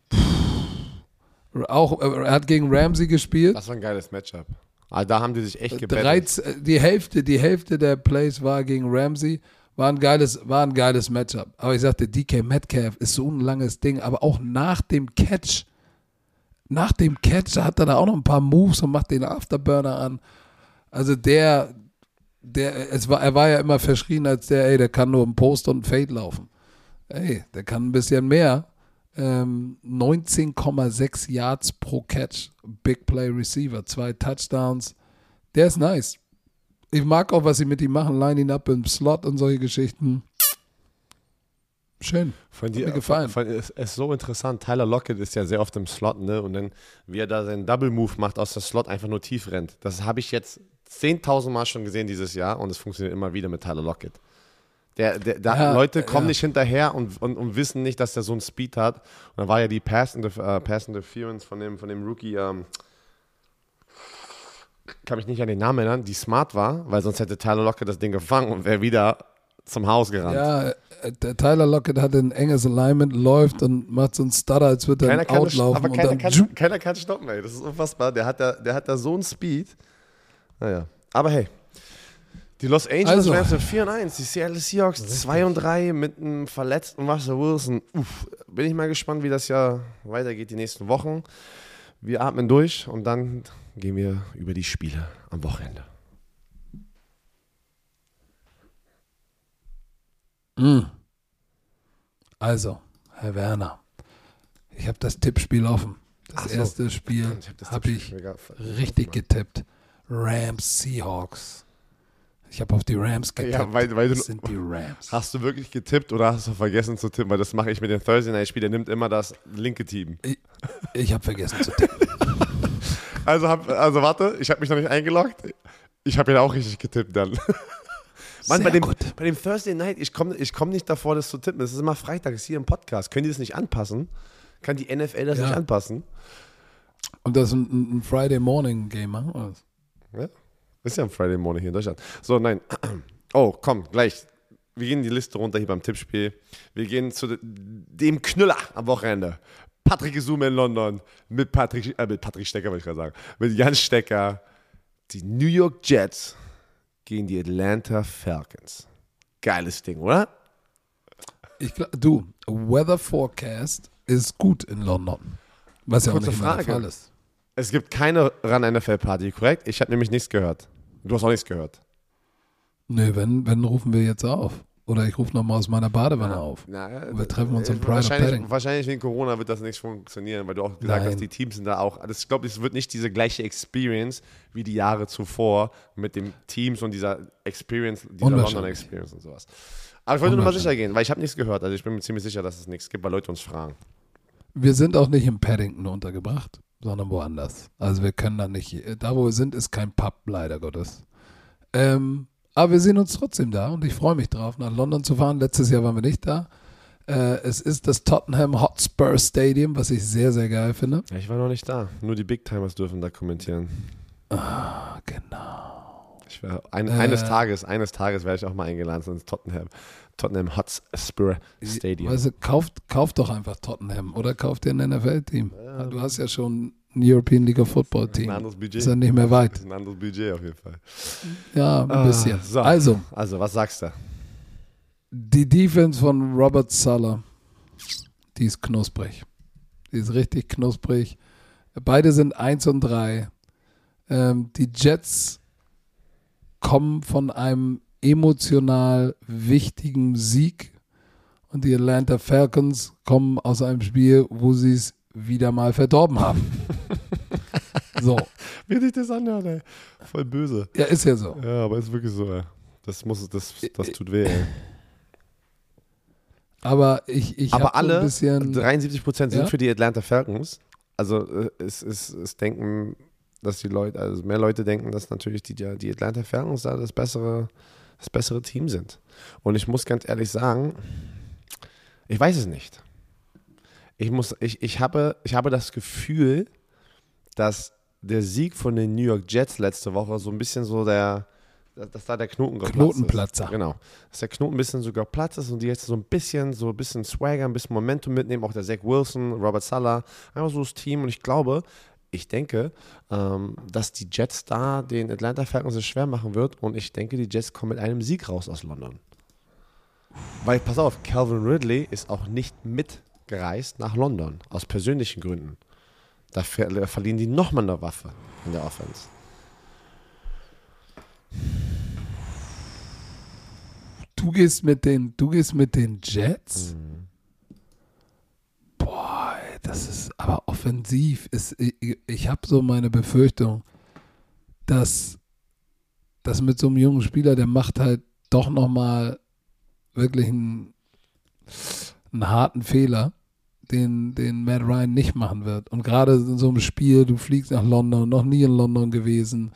Puh. Auch, äh, er hat gegen Ramsey gespielt. Das war ein geiles Matchup. Also da haben die sich echt gebettelt. 13, die Hälfte, die Hälfte der Plays war gegen Ramsey. War ein geiles, war ein geiles Matchup. Aber ich sagte, DK Metcalf ist so ein langes Ding. Aber auch nach dem Catch, nach dem Catch hat er da auch noch ein paar Moves und macht den Afterburner an. Also der, der, es war, er war ja immer verschrien als der, ey, der kann nur im Post und Fade laufen. Ey, der kann ein bisschen mehr. Ähm, 19,6 Yards pro Catch. Big Play Receiver, zwei Touchdowns. Der ist nice. Ich mag auch, was sie mit ihm machen. Line ihn up im Slot und solche Geschichten. Schön. Von Hat dir mir gefallen. Von, es ist so interessant. Tyler Lockett ist ja sehr oft im Slot, ne? Und dann, wie er da seinen Double Move macht, aus der Slot einfach nur tief rennt. Das habe ich jetzt 10.000 Mal schon gesehen dieses Jahr und es funktioniert immer wieder mit Tyler Lockett. Der, der, da Ja, Leute kommen ja. nicht hinterher und, und, und wissen nicht, dass der so einen Speed hat. Und dann war ja die Pass, Interf äh, Pass Interference von dem, von dem Rookie, ähm, kann mich nicht an den Namen erinnern, die smart war, weil sonst hätte Tyler Lockett das Ding gefangen und wäre wieder zum Haus gerannt. Ja, der Tyler Lockett hat ein enges Alignment, läuft und macht so einen Stutter, als würde er outlaufen. aber und keiner, dann kann, keiner kann stoppen, ey. Das ist unfassbar. Der hat da, der hat da so einen Speed. Naja. Aber hey. Die Los Angeles Also. Rams sind 4 und 1. Die Seattle Seahawks 2 und 3 mit einem verletzten Russell Wilson. Uff. Bin ich mal gespannt, wie das Jahr weitergeht die nächsten Wochen. Wir atmen durch und dann gehen wir über die Spiele am Wochenende. Also, Herr Werner, ich habe das Tippspiel offen. Das so. erste Spiel Ich hab das habe ich gar ver- richtig getippt. Rams Seahawks. Ich habe auf die Rams getippt. Ja, weil- weil du- das sind die Rams. Hast du wirklich getippt oder hast du vergessen zu tippen? Weil das mache ich mit dem Thursday Night Spiel. Der nimmt immer das linke Team. Ich, ich habe vergessen zu tippen. Also, hab, also warte, ich habe mich noch nicht eingeloggt. Ich habe ja auch richtig getippt dann. Mann, bei dem, bei dem Thursday Night, ich komme ich komm nicht davor, das zu tippen. Es ist immer Freitag, ist hier im Podcast. Können die das nicht anpassen? Kann die NFL das Ja. nicht anpassen? Und das ein, ein Friday Morning Game machen? Ja? Ist ja ein Friday Morning hier in Deutschland. So, nein. Oh, komm, gleich. Wir gehen die Liste runter hier beim Tippspiel. Wir gehen zu dem Knüller am Wochenende. Patrick Isume in London mit Patrick, äh, mit Patrick Stecker, wollte ich gerade sagen. Mit Jan Stecker. Die New York Jets gegen die Atlanta Falcons. Geiles Ding, oder? Ich glaub, du, Weather Forecast ist gut in London. Was ja auch nicht der Frage. Fall ist. Es gibt keine Run-NFL-Party, korrekt? Ich habe nämlich nichts gehört. Du hast auch nichts gehört. Nö, wenn, wenn rufen wir jetzt auf. Oder ich rufe nochmal aus meiner Badewanne auf. Na, Wir treffen uns im äh, Pride wahrscheinlich, Padding. wahrscheinlich wegen Corona wird das nicht funktionieren, weil du auch gesagt Nein. hast, die Teams sind da auch. Das, ich glaube, es wird nicht diese gleiche Experience wie die Jahre zuvor mit den Teams und dieser Experience, dieser. London Experience und sowas. Aber ich wollte nur mal sicher gehen, weil ich habe nichts gehört. Also ich bin mir ziemlich sicher, dass es nichts gibt, weil Leute uns fragen. Wir sind auch nicht in Paddington untergebracht, sondern woanders. Also wir können da nicht, da wo wir sind, ist kein Pub, leider Gottes. Ähm, aber wir sehen uns trotzdem da und ich freue mich drauf, nach London zu fahren. Letztes Jahr waren wir nicht da. Äh, es ist das Tottenham Hotspur Stadium, was ich sehr, sehr geil finde. Ja, ich war noch nicht da. Nur die Big Timers dürfen da kommentieren. Ah, genau. Ich wär, ein, Äh. eines Tages, eines Tages werde ich auch mal eingeladen ins Tottenham, Tottenham Hotspur Stadium. Du, kauft, kauft doch einfach Tottenham oder kauft dir ein NFL-Team. Du hast ja schon ein European League of Football Team. Ein anderes Budget. Ist ja nicht mehr weit. Ein anderes Budget auf jeden Fall. Ja, ein Ah, bisschen. so. Also, Also, was sagst du? Die Defense von Robert Sala, die ist knusprig. Die ist richtig knusprig. Beide sind 1 und 3. Ähm, die Jets kommen von einem emotional wichtigen Sieg und die Atlanta Falcons kommen aus einem Spiel, wo sie es wieder mal verdorben haben. so, Wie sich das anhört, ey. Voll böse. ja, ist ja so. Ja, aber ist wirklich so, ey. Das muss, das, das tut weh, ey. Aber ich, ich Aber hab so alle, ein bisschen. 73 Prozent sind Ja? für die Atlanta Falcons. Also äh, es, es, es denken, dass die Leute, also mehr Leute denken, dass natürlich die, die Atlanta Falcons da das bessere, das bessere Team sind. Und ich muss ganz ehrlich sagen, ich weiß es nicht. Ich, muss, ich, ich, habe, ich habe das Gefühl, dass der Sieg von den New York Jets letzte Woche so ein bisschen so der, dass da der Knoten geplatzt Knotenplatzer. ist. Genau. Dass der Knoten ein bisschen sogar Platz ist und die jetzt so ein bisschen, so ein bisschen Swagger, ein bisschen Momentum mitnehmen. Auch der Zach Wilson, Robert Sala, einfach so das Team. Und ich glaube, ich denke, ähm, dass die Jets da den Atlanta Falcons es schwer machen wird. Und ich denke, die Jets kommen mit einem Sieg raus aus London. Weil, pass auf, Calvin Ridley ist auch nicht mitgereist nach London, aus persönlichen Gründen. Da ver verlieren die nochmal eine Waffe in der Offense. Du gehst mit den, du gehst mit den Jets? Ey, das ist aber offensiv. Ist, ich ich habe so meine Befürchtung, dass das mit so einem jungen Spieler, der macht halt doch nochmal wirklich einen, einen harten Fehler, den, den Matt Ryan nicht machen wird. Und gerade in so einem Spiel, du fliegst nach London, noch nie in London gewesen.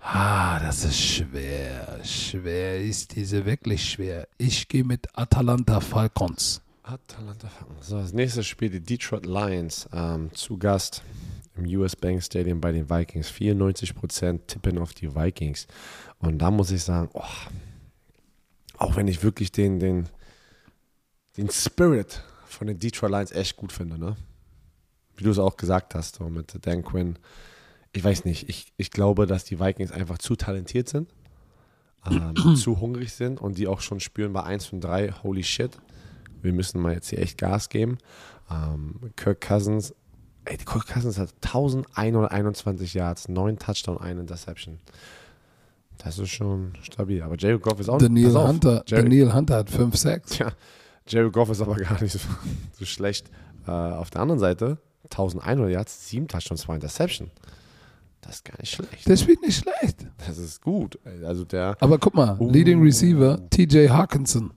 Ah, das ist schwer. Schwer ist diese wirklich schwer. Ich gehe mit Atalanta Falcons. Atalanta Falcons. So, das nächste Spiel, die Detroit Lions, ähm, zu Gast im US Bank Stadium bei den Vikings. 94% tippen auf die Vikings. Und da muss ich sagen, oh, auch wenn ich wirklich den, den, den Spirit von den Detroit Lions echt gut finde, ne? Wie du es auch gesagt hast, so mit Dan Quinn. Ich weiß nicht, ich, ich glaube, dass die Vikings einfach zu talentiert sind, ähm, zu hungrig sind und die auch schon spüren bei 1 von 3, holy shit, wir müssen mal jetzt hier echt Gas geben. Ähm, Kirk Cousins, ey, Kirk Cousins hat 1121 Yards, 9 Touchdown, 1 Interception. Das ist schon stabil. Aber Jared Goff ist auch Daniel auf, Hunter, Jared, Daniel Hunter hat 5-6. Tja, Jared Goff ist aber gar nicht so, so schlecht. Äh, auf der anderen Seite, 1100 Yards, 7 Touchdowns, 2 Interception. Das ist gar nicht schlecht. Der spielt nicht schlecht. Das ist gut. Also der, Aber guck mal, Uh. Leading Receiver, TJ Hawkinson.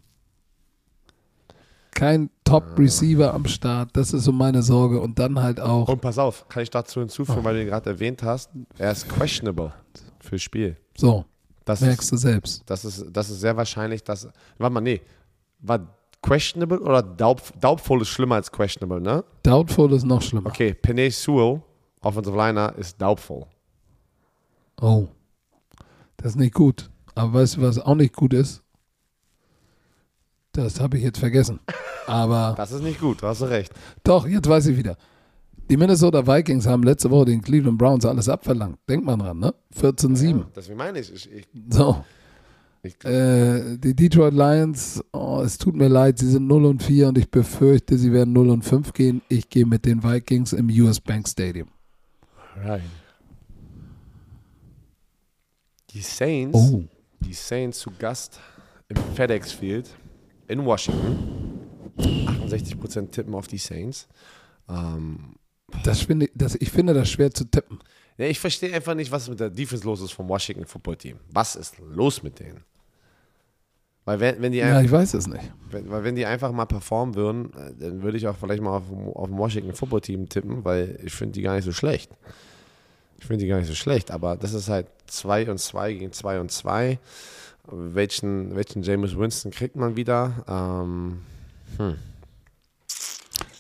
Kein Top-Receiver am Start. Das ist so meine Sorge. Und dann halt auch. und pass auf, kann ich dazu hinzufügen, weil du ihn gerade erwähnt hast, er ist questionable fürs Spiel. So, Das merkst ist, du selbst. das ist, das ist sehr wahrscheinlich, dass. Warte mal, nee. War questionable oder doubtful, doubtful ist schlimmer als questionable, ne? Doubtful ist noch schlimmer. Okay, Penny Sewell, Offensive Liner, ist doubtful. Oh. Das ist nicht gut. Aber weißt du, was auch nicht gut ist? Das habe ich jetzt vergessen. Aber Das ist nicht gut, hast du recht. doch, jetzt weiß ich wieder. Die Minnesota Vikings haben letzte Woche den Cleveland Browns alles abverlangt. Denkt man dran, ne? 14-7. Deswegen meine ich, ich, ich, So. ich Äh, die Detroit Lions, oh, es tut mir leid, sie sind 0 und 4 und ich befürchte, sie werden 0 und 5 gehen. Ich gehe mit den Vikings im US Bank Stadium. Right. Die Saints, Oh. die Saints zu Gast im FedEx Field in Washington. 68% tippen auf die Saints. Ähm, Das finde ich, das, ich finde das schwer zu tippen. ja, ich verstehe einfach nicht, was mit der Defense los ist vom Washington Football Team. Was ist los mit denen? Weil wenn, wenn die Ja, einfach, ich weiß es nicht. wenn, weil wenn die einfach mal performen würden, äh, dann würde ich auch vielleicht mal auf, auf dem Washington Football Team tippen, weil ich finde die gar nicht so schlecht. Ich finde die gar nicht so schlecht, aber das ist halt 2 und 2 gegen 2 und 2. Welchen, welchen James Winston kriegt man wieder? Ähm, hm.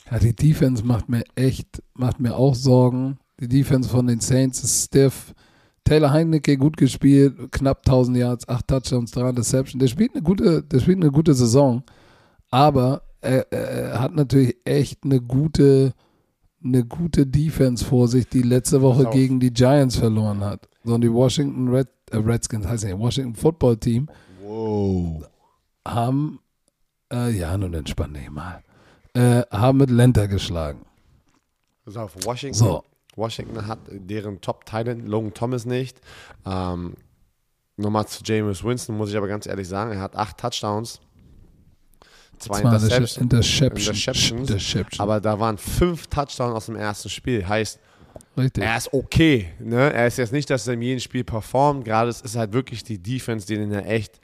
Ja, die Defense macht mir echt, macht mir auch Sorgen. Die Defense von den Saints ist stiff. Taylor Heinecke gut gespielt, knapp 1000 Yards, 8 Touchdowns, 3 Interceptions. Der spielt eine gute, der spielt eine gute Saison, aber er, er hat natürlich echt eine gute, eine gute Defense vor sich, die letzte Woche gegen die Giants verloren hat. So und die Washington Red, Redskins heißt nicht, Washington Football Team Wow. haben, äh, ja, nun entspann dich mal, äh, haben mit Lenter geschlagen. Pass auf, Washington, So. Washington hat deren Top-Talent, Logan Thomas nicht. Ähm, Nochmal zu James Winston, muss ich aber ganz ehrlich sagen, er hat acht Touchdowns, zwei Interceptions, Interception. Interceptions, Interception. aber da waren fünf Touchdowns aus dem ersten Spiel. Heißt, Richtig. er ist okay. Ne? Er ist jetzt nicht, dass er in jedem Spiel performt. Gerade es ist halt wirklich die Defense, denen er echt,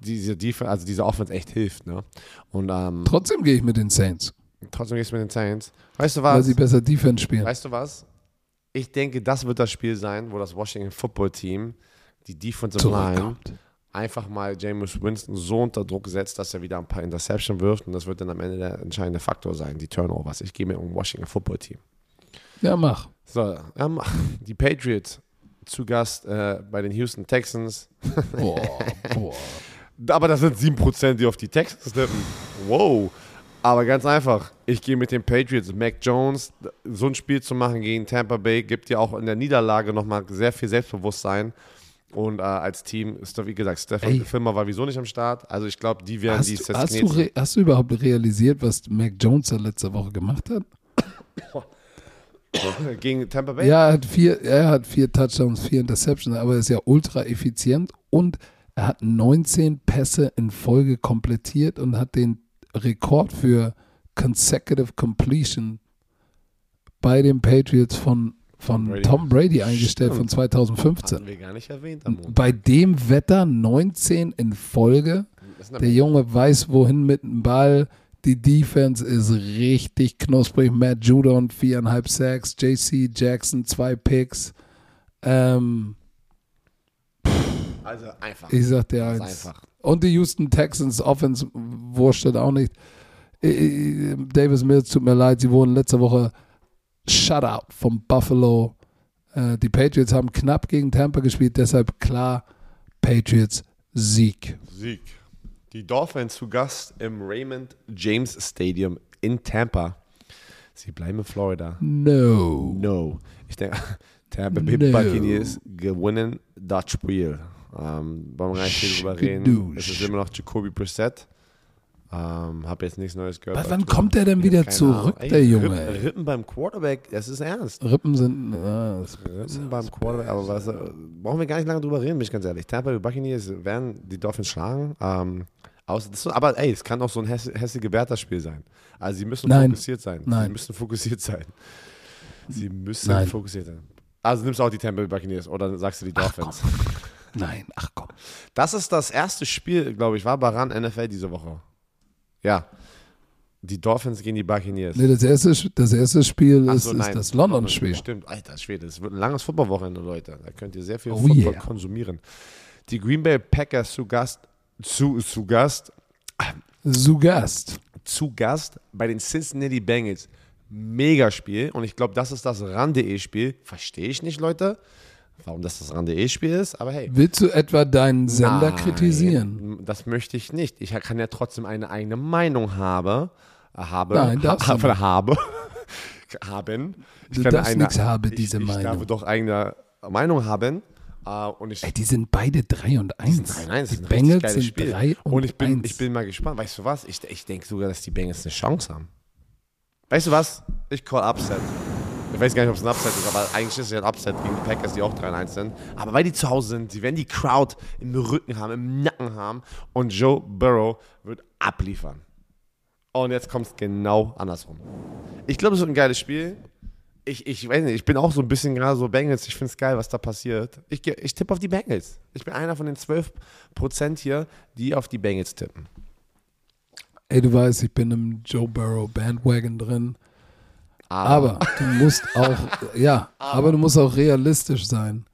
diese Defense, also diese Offense echt hilft. Ne? Und ähm, Trotzdem gehe ich mit den Saints, trotzdem gehst du mit den Saints. Weißt du weil was? sie besser Defense spielen. Weißt du was? Ich denke, das wird das Spiel sein, wo das Washington Football Team die Defensive Line einfach mal James Winston so unter Druck setzt, dass er wieder ein paar Interception wirft und das wird dann am Ende der entscheidende Faktor sein, die Turnovers. Ich gehe mit dem Washington Football Team. Ja, mach. So, ähm, die Patriots zu Gast äh, bei den Houston Texans. Boah, boah. Aber das sind 7%, die auf die Texans tippen. Wow. Aber ganz einfach, ich gehe mit den Patriots. Mac Jones, so ein Spiel zu machen gegen Tampa Bay, gibt ja auch in der Niederlage nochmal sehr viel Selbstbewusstsein. Und äh, als Team ist, wie gesagt, Stefan Ey. Filmer war wieso nicht am Start. Also ich glaube, die werden die Hast, du- hast, du hast du überhaupt realisiert, was Mac Jones da letzte Woche gemacht hat? Gegen Tampa Bay. Ja, er hat vier, er hat vier Touchdowns, vier Interceptions, aber er ist ja ultra effizient und er hat 19 Pässe in Folge komplettiert und hat den Rekord für Consecutive Completion bei den Patriots von, von Brady. Tom Brady eingestellt von Stimmt. 2015. Hatten wir gar nicht erwähnt am Montag. Bei dem Wetter 19 in Folge. Der. Junge weiß, wohin mit dem Ball. Die Defense ist richtig knusprig. Matt Judon, viereinhalb Sacks. JC Jackson, zwei Picks. Ähm, Also einfach. ich sag dir eins. einfach. Und die Houston Texans Offense wurstet auch nicht. Davis Mills, tut mir leid, sie wurden letzte Woche Shutout vom Buffalo. Äh, Die Patriots haben knapp gegen Tampa gespielt, deshalb klar Patriots Sieg. Sieg. Die Dolphins zu Gast im Raymond James Stadium in Tampa. Sie bleiben in Florida. No. No. Ich denke, Tampa Bay No. Buccaneers gewinnen das Spiel. Ähm, wollen wir gar nicht viel drüber reden. Es ist immer noch Jacoby Brissett. Ähm, hab jetzt nichts Neues gehört. Aber wann kommt er denn wieder zurück, Ahnung. Der Junge? Rippen, ey? Rippen beim Quarterback, das ist ernst. Rippen sind. ah, Rippen beim Quarterback, aber was, äh, brauchen wir gar nicht lange drüber reden, bin ich ganz ehrlich. Tampa Bay Buccaneers werden die Dolphins schlagen. Ähm, das, aber ey, es kann auch so ein häss, hässige Werther-Spiel sein. Also sie müssen Nein. fokussiert sein. Sie Nein. müssen fokussiert sein. Sie müssen Nein. fokussiert sein. Also nimmst du auch die Tampa Bay Buccaneers oder sagst du die Dolphins? Nein, ach komm. Das ist das erste Spiel, glaube ich, war bei RAN NFL diese Woche. Ja. Die Dolphins gegen die Buccaneers. Nee, das erste, das erste Spiel ist, so, ist das London-Spiel. Stimmt, alter Schwede, es wird ein langes Footballwochenende, Leute. Da könnt ihr sehr viel Oh Football yeah. konsumieren. Die Green Bay Packers zu Gast, zu, zu Gast, Sugast. zu Gast bei den Cincinnati Bengals. Mega Spiel und ich glaube, das ist das RAN.de Spiel. Verstehe ich nicht, Leute. Warum das das RAN.de-Spiel ist, aber hey. Willst du etwa deinen Sender Nein, kritisieren? Das möchte ich nicht. Ich kann ja trotzdem eine eigene Meinung habe, habe, Nein, du habe, habe, haben. Ich Du kann darfst eine- nichts haben, ich, diese ich Meinung. darf doch eigene Meinung haben. und ich Ey, die sind beide 3 und 1. Nein, das die ist ein richtig Bengals sind Spiel. 3 und, Und ich bin, 1. ich bin mal gespannt. Weißt du was? Ich, ich denke sogar, dass die Bengals eine Chance haben. Weißt du was? Ich call Upset. Ich weiß gar nicht, ob es ein Upset ist, aber eigentlich ist es ja ein Upset gegen die Packers, die auch 3 und 1 sind. Aber weil die zu Hause sind, sie werden die Crowd im Rücken haben, im Nacken haben und Joe Burrow wird abliefern. Und jetzt kommt es genau andersrum. Ich glaube, es wird ein geiles Spiel. Ich, ich weiß nicht, ich bin auch so ein bisschen gerade so Bengals. Ich finde es geil, was da passiert. Ich, ich tippe auf die Bengals. Ich bin einer von den 12% hier, die auf die Bengals tippen. Ey, du weißt, ich bin im Joe Burrow Bandwagon drin. Aber du musst auch, ja, aber. du musst auch realistisch sein.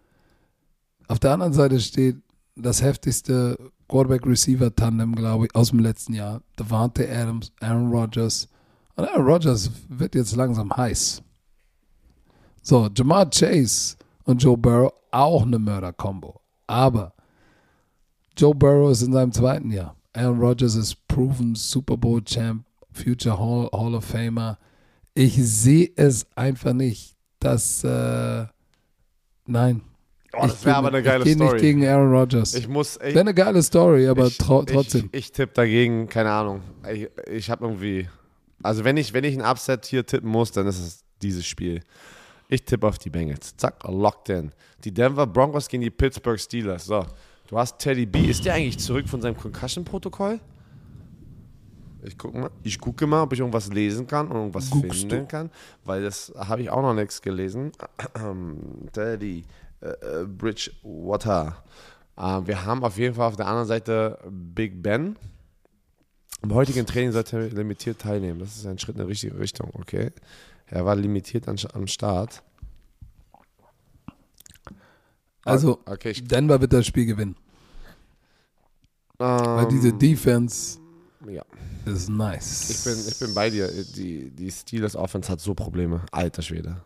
Auf der anderen Seite steht das heftigste Quarterback-Receiver-Tandem, glaube ich, aus dem letzten Jahr. Devante Adams, Aaron Rodgers. Und Aaron Rodgers wird jetzt langsam heiß. So, Jamar Chase und Joe Burrow auch eine Mörder-Kombo. Aber Joe Burrow ist in seinem zweiten Jahr. Aaron Rodgers ist proven Super Bowl Champ, Future Hall, Hall of Famer. Ich sehe es einfach nicht, dass äh, nein. Oh, das Ich wäre aber eine nicht- geile Ich gehe nicht Story. gegen Aaron Rodgers. Ich muss. Ich, Wäre eine geile Story, aber ich, tro trotzdem. Ich, ich tippe dagegen, keine Ahnung. Ich, ich habe irgendwie. Also, wenn ich, wenn ich ein Upset hier tippen muss, dann ist es dieses Spiel. Ich tippe auf die Bengals. Zack, locked in. Die Denver Broncos gegen die Pittsburgh Steelers. So, du hast Teddy B. Ist der eigentlich zurück von seinem Concussion-Protokoll? Ich gucke mal, ich gucke mal, ob ich irgendwas lesen kann und irgendwas Guckst finden du? kann, weil das habe ich auch noch nichts gelesen. Teddy äh, äh, Bridgewater. Äh, wir haben auf jeden Fall auf der anderen Seite Big Ben. Im heutigen Training sollte er limitiert teilnehmen. Das ist ein Schritt in die richtige Richtung, okay? Er war limitiert an, am Start. Also, okay, ich, Denver wird das Spiel gewinnen. Weil ähm, diese Defense ja. ist nice. Ich bin, ich bin bei dir. Die, die Steelers Offense hat so Probleme. Alter Schwede.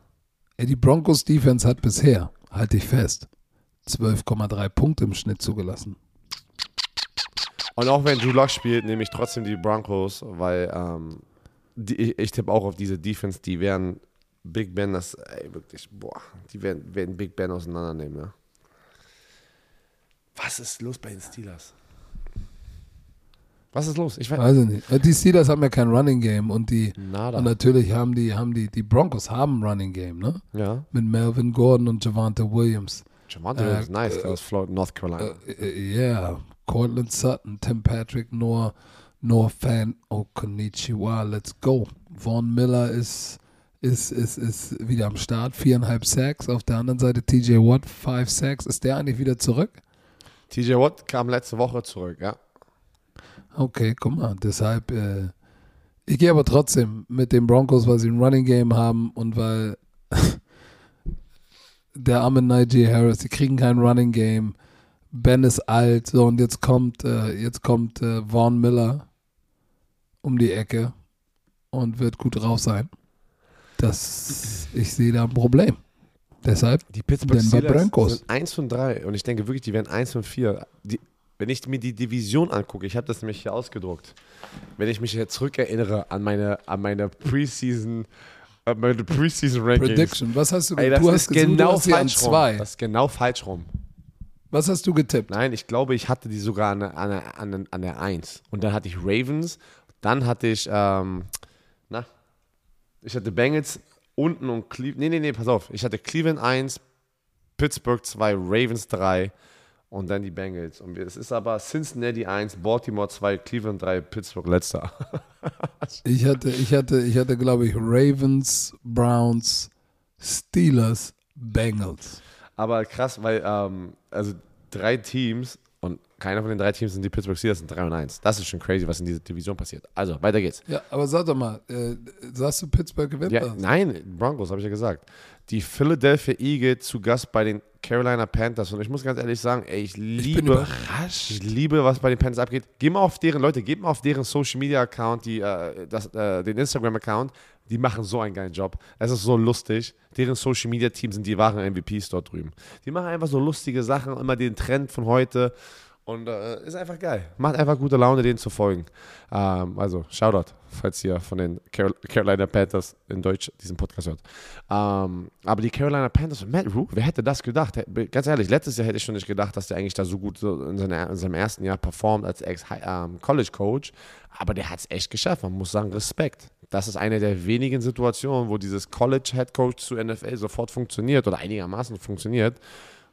Ey, die Broncos Defense hat bisher, halte ich fest, 12,3 Punkte im Schnitt zugelassen. Und auch wenn Drew Lock spielt, nehme ich trotzdem die Broncos, weil ähm, die, ich, ich tippe auch auf diese Defense, die werden Big Ben, das, ey, wirklich, boah, die werden, werden Big Ben auseinandernehmen, ne? Was ist los bei den Steelers? Was ist los? Ich weiß. Ich nicht. Äh, Die Steelers haben ja kein Running Game und die Nada. und natürlich haben die haben die die Broncos haben ein Running Game, ne? ja. Mit Melvin Gordon und Javante Williams. Javante Äh, ist nice, der aus Florida, North Carolina. Äh, Yeah, Cortland Sutton, Tim Patrick, Noah, Noah Fan, oh Konnichiwa, let's go. Vaughn Miller ist, ist, ist, ist wieder am Start, viereinhalb Sacks. Auf der anderen Seite TJ Watt, five Sacks. Ist der eigentlich wieder zurück? TJ Watt kam letzte Woche zurück, ja. Okay, guck mal, deshalb, äh, ich gehe aber trotzdem mit den Broncos, weil sie ein Running Game haben und weil der arme Najee Harris, die kriegen kein Running Game. Ben ist alt, so und jetzt kommt, äh, jetzt kommt äh, Vaughn Miller um die Ecke und wird gut drauf sein. Das, ich sehe da ein Problem. Deshalb, Die Pittsburgh Denver Steelers Broncos. sind 1 und 3 und ich denke wirklich, die werden 1 und 4. Die, wenn ich mir die Division angucke, ich habe das nämlich hier ausgedruckt, wenn ich mich jetzt zurückerinnere an meine, an meine Preseason, an meine Preseason Rankings. Prediction, was hast du, Ey, das du ist hast gesagt, genau an falsch rum. zwei. Das ist genau falsch rum. Was hast du getippt? Nein, ich glaube, ich hatte die sogar an, der- an, an, an der 1. Und dann hatte ich Ravens, dann hatte ich, ähm, na, ich hatte Bengals unten und Cleveland. Nee, nee, nee, pass auf. Ich hatte Cleveland 1, Pittsburgh 2, Ravens 3 und dann die Bengals. Und es ist aber Cincinnati 1, Baltimore 2, Cleveland 3, Pittsburgh letzter. Ich hatte, ich hatte, ich hatte, glaube ich, Ravens, Browns, Steelers, Bengals. Aber krass, weil, ähm, also drei Teams keiner von den drei Teams sind die Pittsburgh Steelers, sind 3 und 1. Das ist schon crazy, was in dieser Division passiert. Also, weiter geht's. Ja, aber sag doch mal, äh, sagst du Pittsburgh gewinnt Ja, das? nein, Broncos, habe ich ja gesagt. Die Philadelphia Eagles zu Gast bei den Carolina Panthers. Und ich muss ganz ehrlich sagen, ey, ich Ich liebe, überrascht. ich liebe, was bei den Panthers abgeht. Geh mal auf deren, Leute, geht mal auf deren Social Media Account, die, äh, das, äh, den Instagram Account. Die machen so einen geilen Job. Es ist so lustig. Deren Social Media Team sind die wahren MVPs dort drüben. Die machen einfach so lustige Sachen, immer den Trend von heute. Und äh, ist einfach geil. Macht einfach gute Laune, denen zu folgen. Ähm, also, Shoutout, falls ihr von den Carol Carolina Panthers in Deutsch diesen Podcast hört. Ähm, aber die Carolina Panthers und Matt Rue, wer hätte das gedacht? Ganz ehrlich, letztes Jahr hätte ich schon nicht gedacht, dass der eigentlich da so gut in, seiner, in seinem ersten Jahr performt als Ex-College-Coach. Ähm, aber der hat es echt geschafft. Man muss sagen, Respekt. Das ist eine der wenigen Situationen, wo dieses College-Head-Coach zu NFL sofort funktioniert oder einigermaßen funktioniert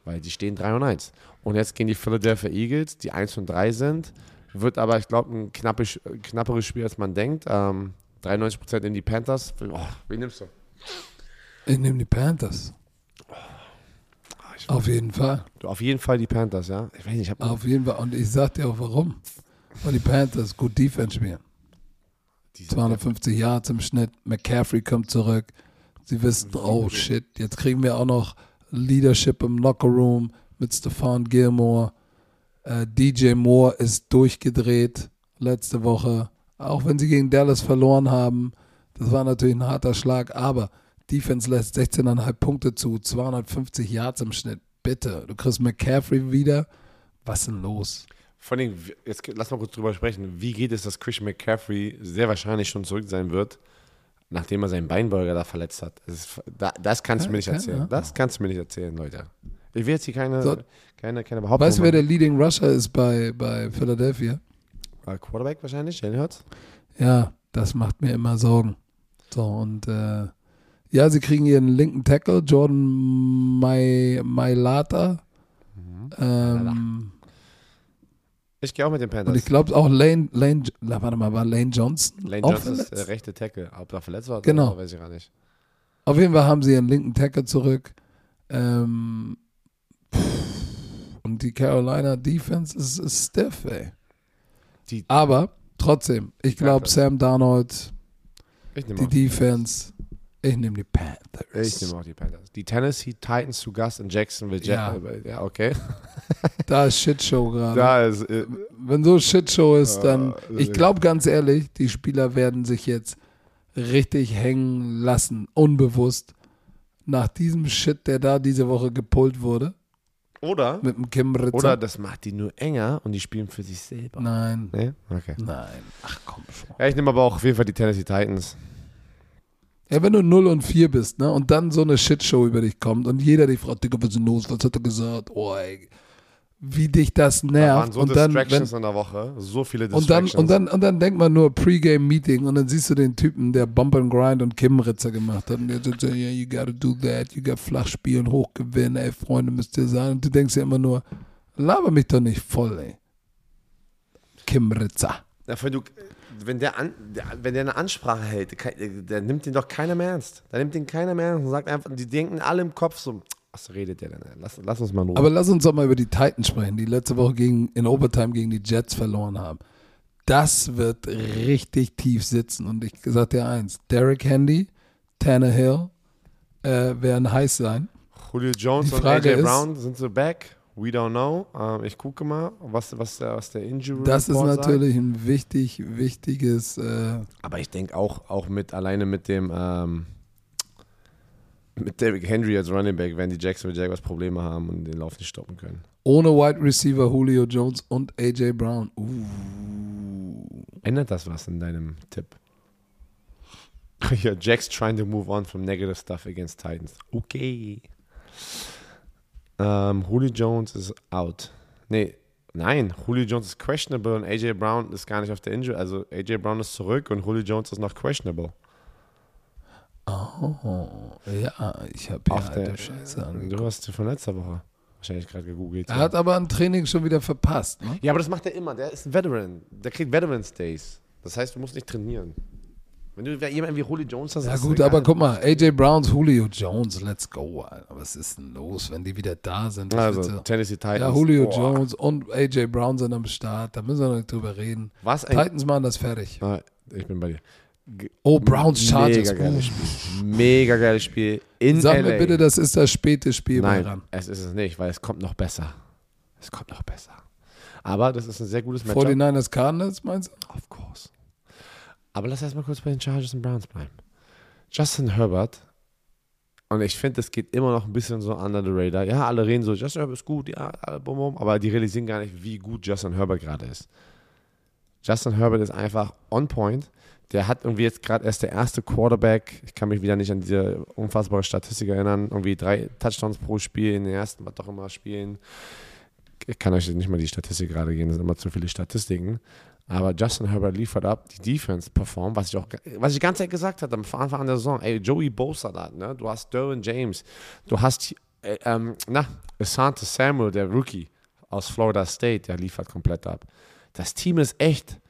weil die stehen 3 und 1. Und jetzt gehen die Philadelphia Eagles, die 1 und 3 sind. Wird aber, ich glaube, ein knappes, knapperes Spiel, als man denkt. Ähm, 93% in die Panthers. Oh, wen nimmst du? Ich nehme die Panthers. auf jeden Fall. Du, auf jeden Fall die Panthers, ja? Ich weiß nicht, ich Auf jeden Fall. Und ich sag dir auch warum. Weil die Panthers gut Defense spielen. 250 Yards im Schnitt. McCaffrey kommt zurück. Sie wissen, oh shit, jetzt kriegen wir auch noch Leadership im Lockerroom mit Stefan Gilmore. Äh, DJ Moore ist durchgedreht letzte Woche. Auch wenn sie gegen Dallas verloren haben. Das war natürlich ein harter Schlag, aber Defense lässt 16,5 Punkte zu, 250 Yards im Schnitt. Bitte, du kriegst McCaffrey wieder. Was ist denn los? Vor allem, jetzt lass mal kurz drüber sprechen. Wie geht es, dass Christian McCaffrey sehr wahrscheinlich schon zurück sein wird? nachdem er seinen Beinbeuger da verletzt hat. Das, ist, da, das kannst du mir nicht erzählen. Das kannst du mir nicht erzählen, Leute. Ich will jetzt hier keine, so, keine, keine Behauptung Weißt du, wer der Leading Rusher ist bei, bei Philadelphia? Quarterback wahrscheinlich, Jalen Hurts? Ja, das macht mir immer Sorgen. So, und äh, ja, sie kriegen ihren linken Tackle, Jordan Mailata. Mhm. Ähm, ich gehe auch mit den Panthers. Und ich glaube auch Lane, Lane, warte mal, war Lane Johnson? Lane Johnson verletzt? ist der rechte Tackle. Ob er verletzt war, genau. weiß ich gar nicht. Auf jeden Fall haben sie ihren linken Tackle zurück. Ähm, und die Carolina Defense ist, ist stiff, ey. Die Aber trotzdem, ich glaube, Sam Darnold, die Defense, ich nehme die Panthers. Ich nehme auch die Panthers. Die Tennessee Titans zu Gast in Jacksonville. Ja, ja okay. Da ist Shitshow gerade. Da ist. Äh, Wenn so Shitshow ist, dann. ich glaube ganz ehrlich, die Spieler werden sich jetzt richtig hängen lassen, unbewusst, nach diesem Shit, der da diese Woche gepult wurde. Oder? Mit dem Kim Ritzer. Oder das macht die nur enger und die spielen für sich selber. Nein. Nee? Okay. Nein. Ach komm schon. Ja, ich nehme aber auch auf jeden Fall die Tennessee Titans. Ja, wenn du 0 und 4 bist, ne, und dann so eine Shitshow über dich kommt und jeder dich fragt, Digga, was ist denn los, was hat er gesagt? Oh, ey, wie dich das nervt. Da waren so und Distractions dann, wenn, in der Woche, so viele Distractions. Und dann, und dann, und dann denkt man nur Pre-Game-Meeting und dann siehst du den Typen, der Bump and Grind und Kim-Ritzer gemacht hat und der sagt, yeah, you gotta do that, you gotta flach spielen, hochgewinnen, ey, Freunde müsst ihr sein. Und du denkst ja immer nur, laber mich doch nicht voll, ey. Kim-Ritzer. Ja, wenn du wenn der, an, der, wenn der eine Ansprache hält, der nimmt den doch keiner mehr ernst. Da nimmt den keiner mehr ernst und sagt einfach, die denken alle im Kopf so, was redet der denn? Lass, lass uns mal nur. Aber lass uns doch mal über die Titans sprechen, die letzte Woche gegen, in Overtime gegen die Jets verloren haben. Das wird richtig tief sitzen. Und ich sag dir eins: Derek Handy, Tannehill äh, werden heiß sein. Julio Jones und AJ Brown sind so back. We don't know. Ähm, ich gucke mal, was, was, der, was der Injury Das ist natürlich sagt. ein wichtig, wichtiges. Äh Aber ich denke auch, auch mit alleine mit dem ähm, mit David Henry als Running Back werden die Jacksonville Jaguars Probleme haben und den Lauf nicht stoppen können. Ohne Wide Receiver Julio Jones und AJ Brown. Uh. Ändert das was in deinem Tipp? Ja, Jack's trying to move on from negative stuff against Titans. Okay. Um, Julio Jones ist out. Nee, nein, Julio Jones ist questionable und AJ Brown ist gar nicht auf der Injury. Also AJ Brown ist zurück und Julio Jones ist noch questionable. Oh, ja, ich habe ja der Scheiße angeguckt. Du hast von letzter Woche wahrscheinlich gerade gegoogelt. Er ja. hat aber ein Training schon wieder verpasst. Ne? Ja, aber das macht er immer. Der ist ein Veteran. Der kriegt Veterans Days. Das heißt, du musst nicht trainieren. Wenn du jemanden wie Julio Jones hast, Ja gut, aber guck mal, AJ Browns, Julio Jones, let's go. Alter. Was ist denn los, wenn die wieder da sind? Also, bitte. Tennessee Titans. Ja, Julio Boah. Jones und AJ Brown sind am Start. Da müssen wir noch nicht drüber reden. Was Titans machen das fertig. Ah, ich bin bei dir. Oh, Browns Chargers. Mega geiles Spiel. Mega geiles Spiel. In Sag LA. mir bitte, das ist das späte Spiel. Nein, ran. es ist es nicht, weil es kommt noch besser. Es kommt noch besser. Aber das ist ein sehr gutes Matchup. 49ers Cardinals, meinst du? Of course. Aber lass erstmal kurz bei den Chargers und Browns bleiben. Justin Herbert, und ich finde, es geht immer noch ein bisschen so under the radar. Ja, alle reden so, Justin Herbert ist gut, ja, bum, bum, aber die realisieren gar nicht, wie gut Justin Herbert gerade ist. Justin Herbert ist einfach on point. Der hat irgendwie jetzt gerade erst der erste Quarterback. Ich kann mich wieder nicht an diese unfassbare Statistik erinnern. Irgendwie drei Touchdowns pro Spiel in den ersten, was doch immer spielen. Ich kann euch nicht mal die Statistik gerade geben, das sind immer zu viele Statistiken. Aber Justin Herbert liefert ab, die Defense performt, was ich auch, was ich die ganze Zeit gesagt hatte am Anfang der Saison. Ey, Joey Bosa da, ne? Du hast Derwin James, du hast, äh, ähm, na, Asante Samuel, der Rookie aus Florida State, der liefert komplett ab. Das Team ist echt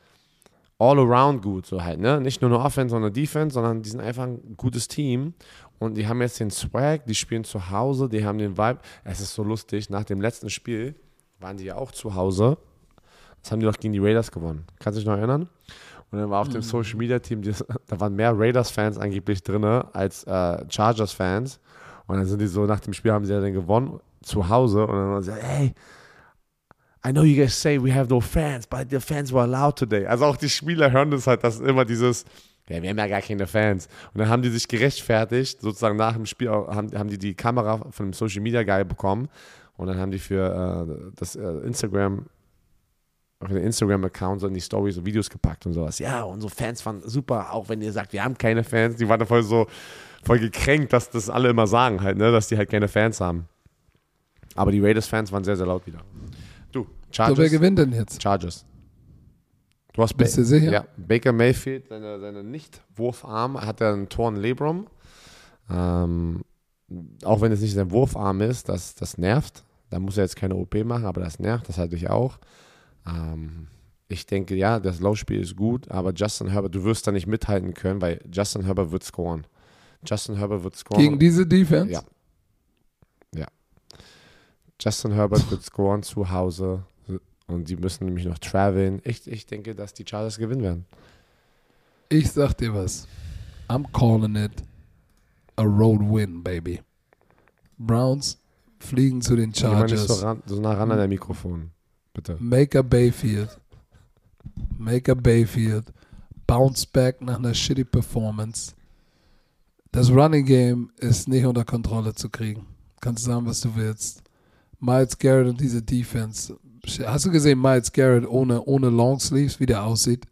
all around gut, so halt, ne? Nicht nur eine Offense, sondern Defense, sondern die sind einfach ein gutes Team. Und die haben jetzt den Swag, die spielen zu Hause, die haben den Vibe. Es ist so lustig, nach dem letzten Spiel waren die ja auch zu Hause das haben die doch gegen die Raiders gewonnen. Kannst du dich noch erinnern? Und dann war auf dem mhm. Social Media Team, da waren mehr Raiders-Fans angeblich drin als äh, Chargers-Fans. Und dann sind die so, nach dem Spiel haben sie ja dann gewonnen zu Hause. Und dann haben sie hey, I know you guys say we have no fans, but the fans were allowed today. Also auch die Spieler hören das halt, dass immer dieses, ja, wir haben ja gar keine Fans. Und dann haben die sich gerechtfertigt, sozusagen nach dem Spiel haben, haben die die Kamera von dem Social Media Guy bekommen. Und dann haben die für äh, das äh, Instagram auf den Instagram-Account so in die Stories so Videos gepackt und sowas. Ja, unsere Fans fanden super, auch wenn ihr sagt, wir haben keine Fans. Die waren da voll so voll gekränkt, dass das alle immer sagen halt, ne, dass die halt keine Fans haben. Aber die Raiders-Fans waren sehr, sehr laut wieder. Chargers. So, wer gewinnt denn jetzt? Chargers. Du hast Bist ba du sicher? Ja, Baker Mayfield, seine, seine Nicht-Wurfarm, hat er einen Torn Labrum. Ähm, auch wenn es nicht sein Wurfarm ist, das, das nervt. Da muss er jetzt keine OP machen, aber das nervt, das halte ich auch. Ähm, ich denke, ja, das Laufspiel ist gut, aber Justin Herbert, du wirst da nicht mithalten können, weil Justin Herbert wird scoren. Justin Herbert wird scoren. Gegen diese Defense? Ja. Ja. Justin Herbert wird scoren zu Hause und die müssen nämlich noch traveln. Ich, ich denke, dass die Chargers gewinnen werden. Ich sag dir was. I'm calling it a road win, baby. Browns fliegen zu den Chargers. Ich so, ran, so nah ran an der Mikrofon. Bitte. Maker Bayfield. Maker Bayfield. Bounce back nach einer shitty Performance. Das Running Game ist nicht unter Kontrolle zu kriegen. Kannst sagen, was du willst. Miles Garrett und diese Defense. Hast du gesehen, Miles Garrett ohne, ohne Longsleeves, wie der aussieht?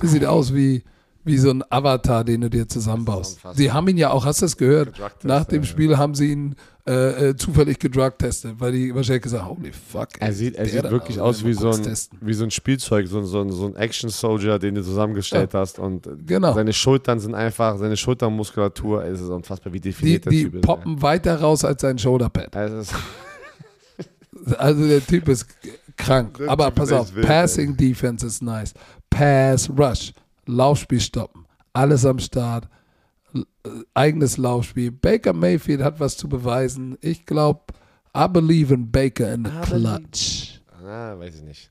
Der sieht aus wie, wie so ein Avatar, den du dir zusammenbaust. Sie haben ihn ja auch, hast du das gehört? Nach dem Spiel haben sie ihn äh, äh, zufällig gedrugtestet, weil die wahrscheinlich gesagt holy fuck. Er sieht, er sieht wirklich aus wie so, ein, wie so ein Spielzeug, so, so, so ein Action-Soldier, den du zusammengestellt ja. hast. Und genau. seine Schultern sind einfach, seine Schultermuskulatur, es ist unfassbar, wie definiert die, der Typ ist. Die poppen ey. weiter raus als sein Shoulderpad. Also, also der Typ ist krank. Der Aber pass auf, wild, Passing ey. Defense ist nice. Pass, Rush, Laufspiel stoppen, alles am Start eigenes Laufspiel. Baker Mayfield hat was zu beweisen. Ich glaube, I believe in Baker in the clutch. Ah, weiß ich nicht.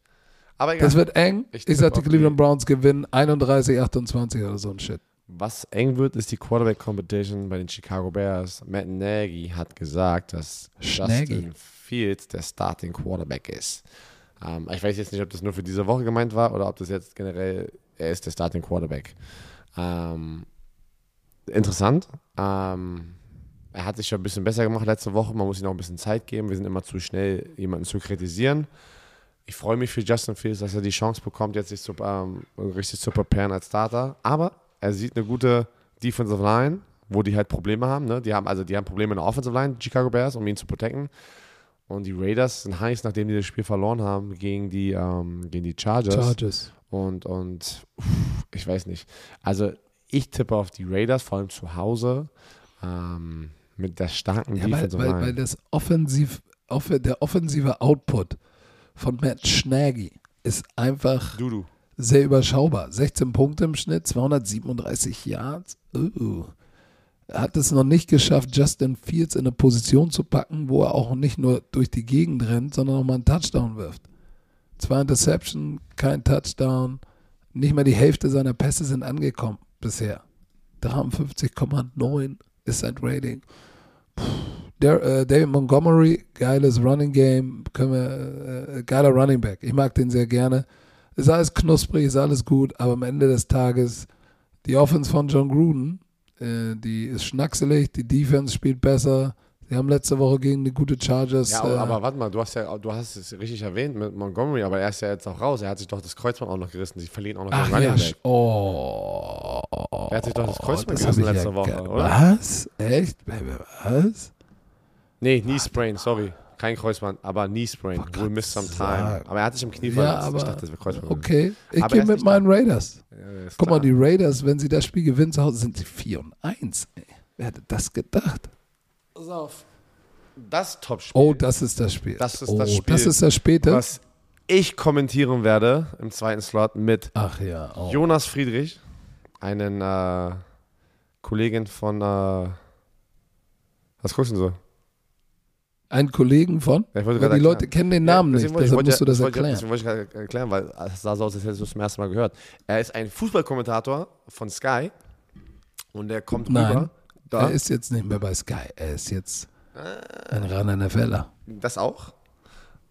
Aber egal. Das wird eng. Ich, ich sage, die Cleveland Browns gewinnen 31, 28 oder so ein Shit. Was eng wird, ist die Quarterback Competition bei den Chicago Bears. Matt Nagy hat gesagt, dass Schnaggy. Justin Fields der Starting Quarterback ist. Ähm, ich weiß jetzt nicht, ob das nur für diese Woche gemeint war oder ob das jetzt generell, er ist der Starting Quarterback. Ähm, interessant. Ähm, er hat sich schon ein bisschen besser gemacht letzte Woche. Man muss ihm auch ein bisschen Zeit geben. Wir sind immer zu schnell, jemanden zu kritisieren. Ich freue mich für Justin Fields, dass er die Chance bekommt, jetzt sich zu, ähm, richtig zu preparen als Starter. Aber er sieht eine gute Defensive Line, wo die halt Probleme haben. Ne? Die haben also die haben Probleme in der Offensive Line, Chicago Bears, um ihn zu protecten. Und die Raiders sind heiß, nachdem die das Spiel verloren haben gegen die, ähm, gegen die Chargers. Chargers. Und, und ich weiß nicht. Also ich tippe auf die Raiders, vor allem zu Hause, ähm, mit der starken ja, Defensive weil, weil, weil das offensiv, off, der offensive Output von Matt Schnaggy ist einfach Dudu. sehr überschaubar. 16 Punkte im Schnitt, 237 Yards. Uh. Hat es noch nicht geschafft, Justin Fields in eine Position zu packen, wo er auch nicht nur durch die Gegend rennt, sondern auch mal einen Touchdown wirft. Zwei Interception, kein Touchdown. Nicht mal die Hälfte seiner Pässe sind angekommen bisher. 53,9 ist sein Rating. Der, äh, David Montgomery, geiles Running Game, wir, äh, geiler Running Back. Ich mag den sehr gerne. Ist alles knusprig, ist alles gut, aber am Ende des Tages die Offense von John Gruden Äh, die ist schnackselig, die Defense spielt besser. Sie haben letzte Woche gegen die gute Chargers. Ja, äh, aber, aber warte mal, du hast ja, du hast es richtig erwähnt mit Montgomery, aber er ist ja jetzt auch raus. Er hat sich doch das Kreuzband auch noch gerissen. Sie verlieren auch noch ach den ja, Running Back. oh. Er hat sich doch das Kreuzband hab gerissen letzte Woche, ge- oder? Was? Echt? Was? Nee, Knee Sprain, sorry. Kein Kreuzband, aber Knee Sprain. Wollte We'll miss some time. Aber er hat sich im Knie Ja, verletzt. aber ich dachte, das wäre Kreuzband. okay. Ich gehe mit meinen Raiders. Ja, Guck mal, die Raiders, wenn sie das Spiel gewinnen zu Hause, sind sie 4 und 1. Ey. Wer hätte das gedacht? Pass auf. Das Topspiel, Oh, das ist das Spiel. Das ist oh, das Spiel, Das ist das späte. was ich kommentieren werde im zweiten Slot mit Ach ja. Oh. Jonas Friedrich, einen äh, Kollegin von. Äh, was guckst du denn so? Ein Kollegen von? Ja, wollte die Leute erklären. kennen den Namen Ja, nicht, deswegen wollte- deshalb ich musst du wollte- das wollte- erklären. Deswegen wollte ich gerade erklären, weil es sah so aus, als hättest du es zum ersten Mal gehört. Er ist ein Fußballkommentator von Sky und der kommt Nein. rüber. Da, Er ist jetzt nicht mehr bei Sky. Er ist jetzt ein reiner NFLer. das auch.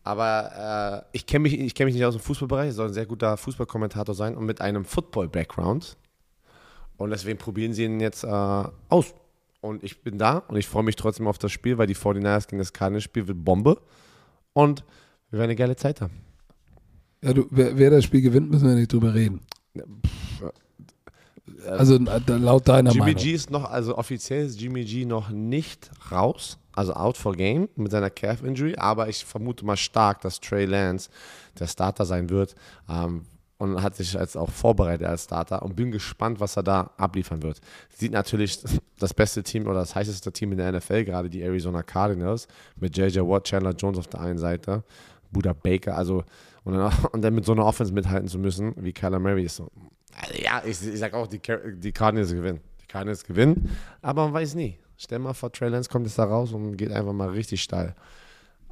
Aber äh, ich kenne mich, ich kenn mich nicht aus dem Fußballbereich, soll ein sehr guter Fußballkommentator sein und mit einem Football-Background. Und deswegen probieren sie ihn jetzt äh, aus. Und ich bin da und ich freue mich trotzdem auf das Spiel, weil die 49ers gegen das Cardinals-Spiel wird Bombe. Und wir werden eine geile Zeit haben. Ja, du, wer, wer das Spiel gewinnt, müssen wir nicht drüber reden. Also äh, laut deiner Jimmy Meinung. G ist noch, also offiziell ist Jimmy G noch nicht raus, also out for game mit seiner Calf Injury, aber ich vermute mal stark, dass Trey Lance der Starter sein wird ähm, und hat sich jetzt auch vorbereitet als Starter und bin gespannt, was er da abliefern wird. Sieht natürlich das beste Team oder das heißeste Team in der NFL, gerade die Arizona Cardinals mit JJ Watt, Chandler Jones auf der einen Seite, Buda Baker, also und dann, und dann mit so einer Offense mithalten zu müssen, wie Kyler Murray ist so. Also ja, ich, ich sag auch, die, die Cardinals gewinnen. Die Cardinals gewinnen, aber man weiß nie. Stell mal vor, Trey Lance kommt jetzt da raus und geht einfach mal richtig steil.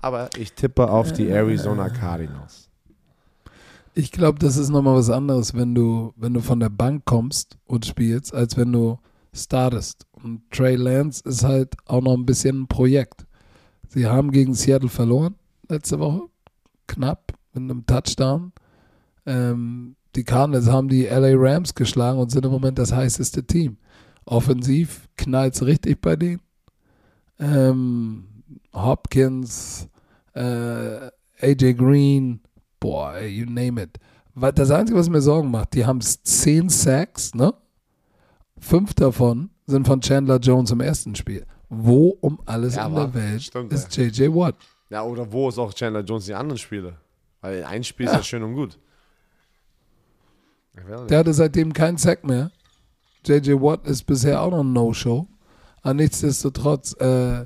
Aber ich tippe auf die Arizona Cardinals. Ich glaube, das ist nochmal was anderes, wenn du, wenn du von der Bank kommst und spielst, als wenn du startest. Und Trey Lance ist halt auch noch ein bisschen ein Projekt. Sie haben gegen Seattle verloren letzte Woche. Knapp mit einem Touchdown. Ähm, die Cardinals haben die LA Rams geschlagen und sind im Moment das heißeste Team. Offensiv knallt es richtig bei denen. Ähm, Hopkins, äh, AJ Green, boah, you name it. Weil Das Einzige, was mir Sorgen macht, die haben 10 Sacks, ne? Fünf davon sind von Chandler Jones im ersten Spiel. Wo um alles Ja, in der Welt stimmt, ist JJ Watt? Ja, oder wo ist auch Chandler Jones die anderen Spiele? Weil ein Spiel ist ja schön und gut. Der hatte seitdem keinen Sack mehr. JJ Watt ist bisher auch noch ein No-Show. Aber nichtsdestotrotz, äh,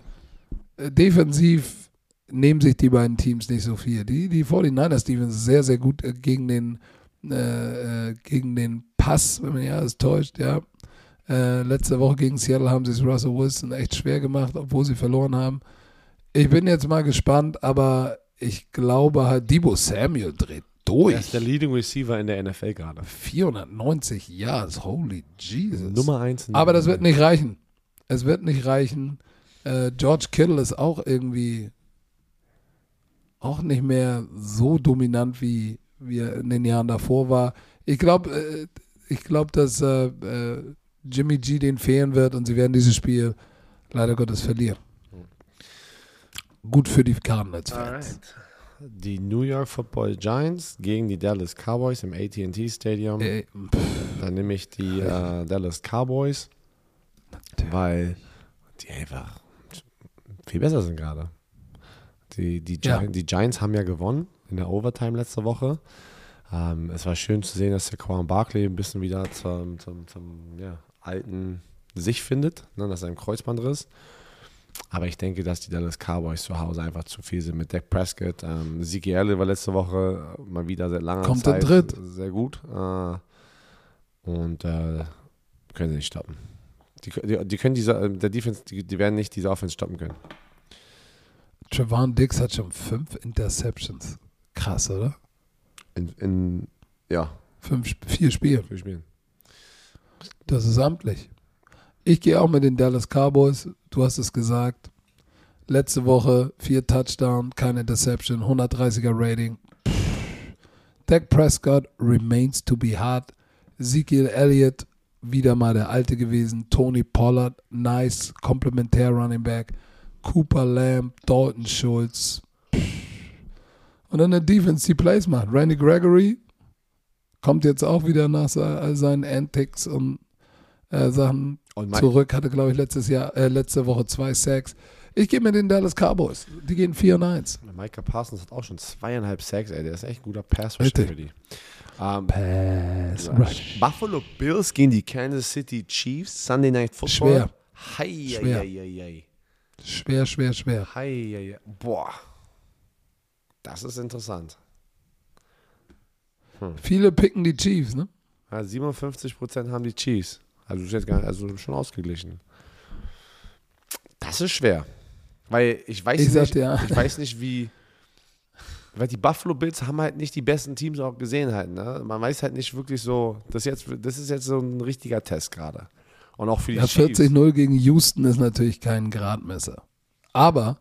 defensiv nehmen sich die beiden Teams nicht so viel. Die, die 49ers Defense ist sehr, sehr gut äh, gegen den, äh, äh, gegen den Pass, wenn man ja alles täuscht, ja. Äh, letzte Woche gegen Seattle haben sie es Russell Wilson echt schwer gemacht, obwohl sie verloren haben. Ich bin jetzt mal gespannt, aber ich glaube halt, Debo Samuel dreht durch. Er ist der Leading Receiver in der NFL gerade. 490 Yards, holy Jesus. Nummer 1. Aber das wird nicht reichen. Es wird nicht reichen. Äh, George Kittle ist auch irgendwie auch nicht mehr so dominant, wie, er in den Jahren davor war. Ich glaube, äh, ich glaube, dass äh, äh, Jimmy G den fehlen wird und sie werden dieses Spiel leider Gottes verlieren. Gut für die Cardinals-Fans. Die New York Football Giants gegen die Dallas Cowboys im AT&T Stadium. Äh, Dann nehme ich die äh, Dallas Cowboys, weil die einfach viel besser sind gerade. Die, die, Gi Ja. die Giants haben ja gewonnen in der Overtime letzte Woche. Ähm, es war schön zu sehen, dass der Quan Barkley ein bisschen wieder zum, zum, zum ja, alten sich findet, ne, dass er im Kreuzbandriss. Aber ich denke, dass die Dallas Cowboys zu Hause einfach zu viel sind mit Dak Prescott. Ähm, Zeke Elliott war letzte Woche mal wieder seit langer Kommt Zeit Dritt. sehr gut. Äh, und äh, können sie nicht stoppen. Die, die, die können diese, äh, der Defense, die, die werden nicht diese Offense stoppen können. Trevon Dix hat schon fünf Interceptions. Krass, oder? In, in ja, Fünf, vier Spiele. für Spielen. Das ist amtlich. Ich gehe auch mit den Dallas Cowboys. Du hast es gesagt. Letzte Woche vier Touchdown, keine Interception, 130er Rating. Dak Prescott remains to be hard. Ezekiel Elliott wieder mal der Alte gewesen. Tony Pollard, nice, komplementär Running Back. Cooper Lamb, Dalton Schultz. Und dann eine Defense, die Plays macht. Randy Gregory kommt jetzt auch wieder nach seinen Antics und äh, Sachen und zurück. Hatte, glaube ich, letztes Jahr, äh, letzte Woche zwei Sacks. Ich gebe mir den Dallas Cowboys. Die gehen 4 und 1. Micah Parsons hat auch schon zweieinhalb Sacks, ey. Der ist echt ein guter pass rusher für die. Um, Pass Rush. Buffalo Bills gegen die Kansas City Chiefs. Sunday Night Football. Schwer. Hei, schwer. Hei, hei. Schwer, schwer, schwer. Hei, hei, Boah. Das ist interessant. Hm. Viele picken die Chiefs, ne? Ja, 57% haben die Chiefs. Also, ist jetzt gar, also schon ausgeglichen. Das ist schwer. Weil ich weiß, ich nicht, ja. ich weiß nicht, wie. Weil die Buffalo Bills haben halt nicht die besten Teams auch gesehen halt. Ne? Man weiß halt nicht wirklich so, das, jetzt, das ist jetzt so ein richtiger Test gerade. Und auch für die ja, 40-0 gegen Houston ist natürlich kein Gradmesser. Aber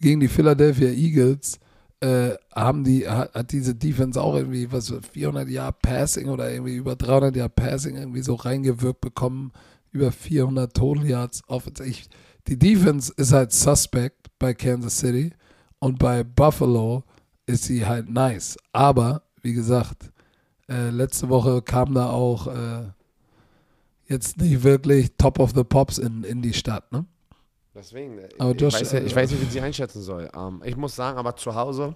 gegen die Philadelphia Eagles äh, haben die, hat, hat, diese Defense auch irgendwie was 400 Jahre Passing oder irgendwie über 300 Jahre Passing irgendwie so reingewirkt bekommen, über 400 Total Yards. Ich, die Defense ist halt suspect bei Kansas City und bei Buffalo ist sie halt nice. Aber, wie gesagt, äh, letzte Woche kam da auch äh, jetzt nicht wirklich Top of the Pops in, in die Stadt, ne? Deswegen, äh, aber Josh, ich, weiß, ich weiß nicht, wie ich sie einschätzen soll. Um, ähm, ich muss sagen, aber zu Hause,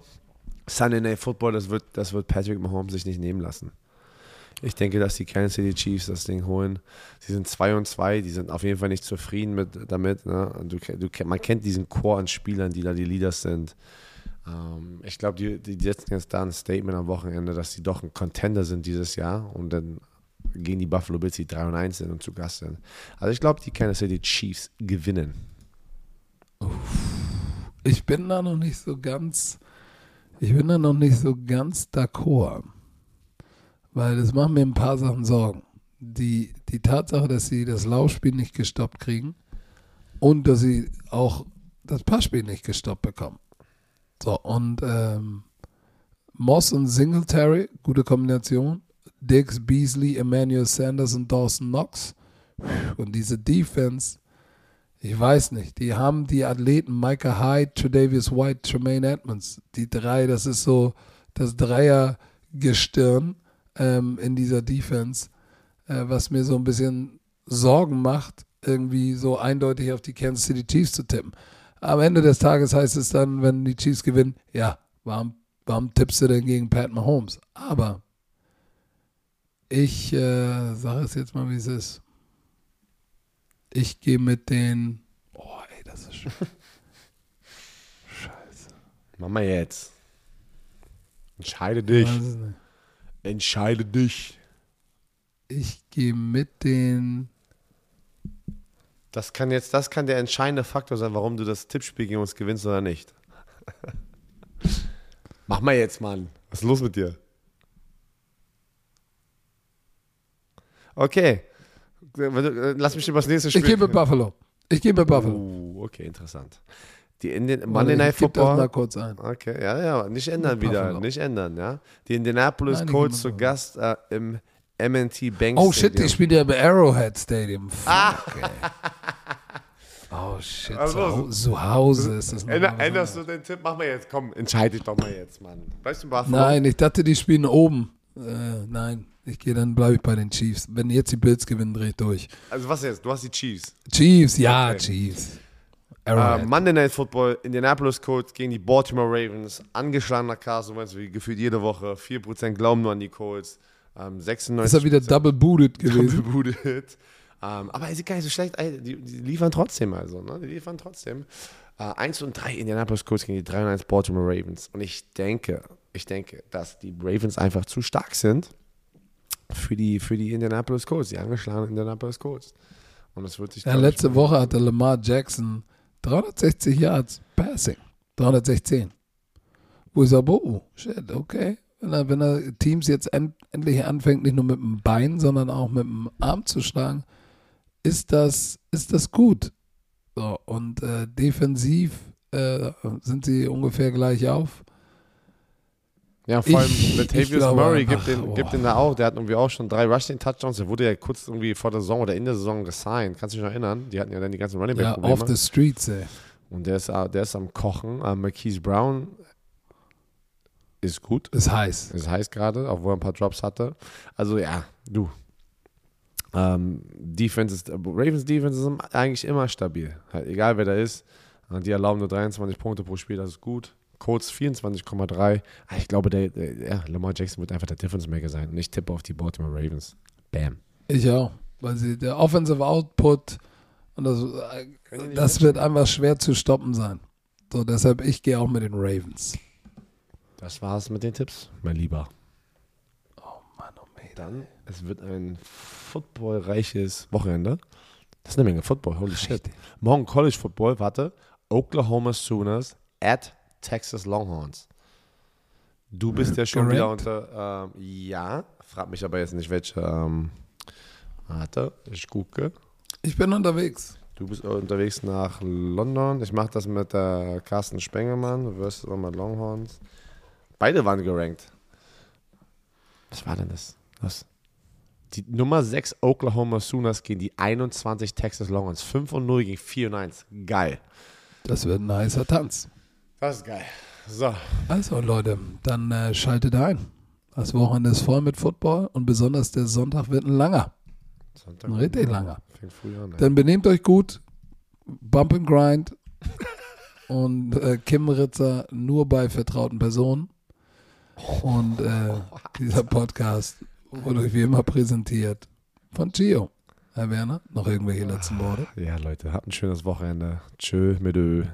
Sunday Night Football, das wird, das wird Patrick Mahomes sich nicht nehmen lassen. Ich denke, dass die Kansas City Chiefs das Ding holen. Sie sind 2 und 2, die sind auf jeden Fall nicht zufrieden mit, damit. Ne? Du, du, man kennt diesen Chor an Spielern, die da die Leaders sind. Ähm, ich glaube, die, die setzen jetzt da ein Statement am Wochenende, dass sie doch ein Contender sind dieses Jahr und dann gegen die Buffalo Bills, die 3 und 1 sind und zu Gast sind. Also ich glaube, die Kansas City Chiefs gewinnen. Ich bin da noch nicht so ganz, ich bin da noch nicht so ganz d'accord. Weil das macht mir ein paar Sachen Sorgen. Die, die Tatsache, dass sie das Laufspiel nicht gestoppt kriegen und dass sie auch das Passspiel nicht gestoppt bekommen. So, und ähm, Moss und Singletary, gute Kombination. Diggs, Beasley, Emmanuel Sanders und Dawson Knox. Und diese Defense, ich weiß nicht, die haben die Athleten Micah Hyde, Tredavious White, Tremaine Edmonds. Die drei, das ist so das Dreiergestirn ähm, in dieser Defense, äh, was mir so ein bisschen Sorgen macht, irgendwie so eindeutig auf die Kansas City Chiefs zu tippen. Am Ende des Tages heißt es dann, wenn die Chiefs gewinnen, ja, warum, warum tippst du denn gegen Pat Mahomes? Aber ich äh, sage es jetzt mal, wie es ist. Ich gehe mit den. Oh, ey, das ist schon. Scheiße. Mach mal jetzt. Entscheide dich. Entscheide dich. Ich gehe mit den. Das kann jetzt, das kann der entscheidende Faktor sein, warum du das Tippspiel gegen uns gewinnst oder nicht. Mach mal jetzt, Mann. Was ist los mit dir? Okay. Lass mich über das nächste Spiel. Ich gehe mit Buffalo. Ich gehe mit Buffalo. Uh, okay, interessant. Die Indian, Monday Night Football. Das mal kurz ein. Okay, ja, ja, nicht ändern wieder, Buffalo. nicht ändern, ja. Die Indianapolis Nein, Colts zu Gast äh, im MNT Bank Oh shit, die spielen ja im Arrowhead Stadium. Fuck, ah. Oh shit, also, zu Hause ist das Änder, Änderst du den Tipp? Mach mal jetzt, komm, entscheide dich doch mal jetzt, Mann. Weißt du, Buffalo? Nein, ich dachte, die spielen oben. Äh, nein, ich gehe, dann bleibe ich bei den Chiefs. Wenn jetzt die Bills gewinnen, drehe ich durch. Also was jetzt? Du hast die Chiefs. Chiefs, ja, okay. Chiefs. Uh, Monday Night Football, Indianapolis Colts gegen die Baltimore Ravens. Angeschlagener Carson Wentz, wie gefühlt jede Woche. 4% glauben nur an die Colts. Um, 96 ist er wieder double booted gewesen. Double booted. Um, aber ist gar nicht so schlecht. Die, die, liefern trotzdem also. Ne? Die liefern trotzdem. Äh, 1 und 3 Indianapolis Colts gegen die 3 und 1 Baltimore Ravens. Und ich denke, ich denke, dass die Ravens einfach zu stark sind für die, für die Indianapolis Colts, die angeschlagenen Indianapolis Colts. Und das wird sich. Ja, letzte Woche hatte Lamar Jackson 360 Yards Passing. 316. Wo sage, oh, shit, okay. Wenn er, wenn er Teams jetzt end, endlich anfängt, nicht nur mit dem Bein, sondern auch mit dem Arm zu schlagen, ist das, ist das gut. So, und äh, defensiv äh, sind sie ungefähr gleich auf. Ja, vor allem Ich- ich Latavius glaube Murray gibt den, boah. gibt den da auch. Der hat irgendwie auch schon drei Rushing-Touchdowns. Der wurde ja kurz irgendwie vor der Saison oder in der Saison gesigned. Kannst du dich noch erinnern? Die hatten ja dann die ganzen Running Ja, Back-Probleme. off the streets, ey. Und der ist, äh, der ist am Kochen. Äh, Marquise Brown ist gut. Ist heiß. Ist heiß gerade, obwohl er ein paar Drops hatte. Also ja, du. Ähm, Defense ist, Ravens Defense ist eigentlich immer stabil. Halt, egal wer da ist. Die erlauben nur 23 Punkte pro Spiel, das ist gut. Colts 24,3. Ah, Ich glaube, der, der, ja, Lamar Jackson wird einfach der Difference Maker sein. Und ich tippe auf die Baltimore Ravens. Bam. Ich auch. Weil sie, der Offensive Output und das, das wird einfach schwer zu stoppen sein. So, deshalb, ich gehe auch mit den Ravens. Das war's mit den Tipps, mein Lieber. Oh Mann, oh Mann. Dann, es wird ein footballreiches Wochenende. Das ist eine Menge Football, holy shit. Morgen College Football, warte. Oklahoma Sooners at Texas Longhorns. Du bist ja schon wieder Gerankt? unter, ähm, ja, frag mich aber jetzt nicht, welche, ähm, warte, ich gucke. Ich bin unterwegs. Du bist unterwegs nach London. Ich mache das mit der Carsten Spengemann versus nochmal Longhorns. Beide waren gerankt. Was war denn das? Was? Die Nummer 6 Oklahoma Sooners gegen die 21 Texas Longhorns. 5 und 0 gegen 4 und 1. Geil. Das wird ein heißer Tanz. Das ist geil. So. Also Leute, dann äh, schaltet ein. Das Wochenende ist voll mit Football und besonders der Sonntag wird ein langer. Sonntag. Ein richtig langer. Fängt früh an. ey. Dann benehmt euch gut, Bump and Grind und äh, Kim Ritzer nur bei vertrauten Personen. Und äh, dieser Podcast wurde euch wie immer präsentiert von Gio. Herr Werner, noch irgendwelche letzten Worte? Ja, Leute, habt ein schönes Wochenende. Tschö mit Ö.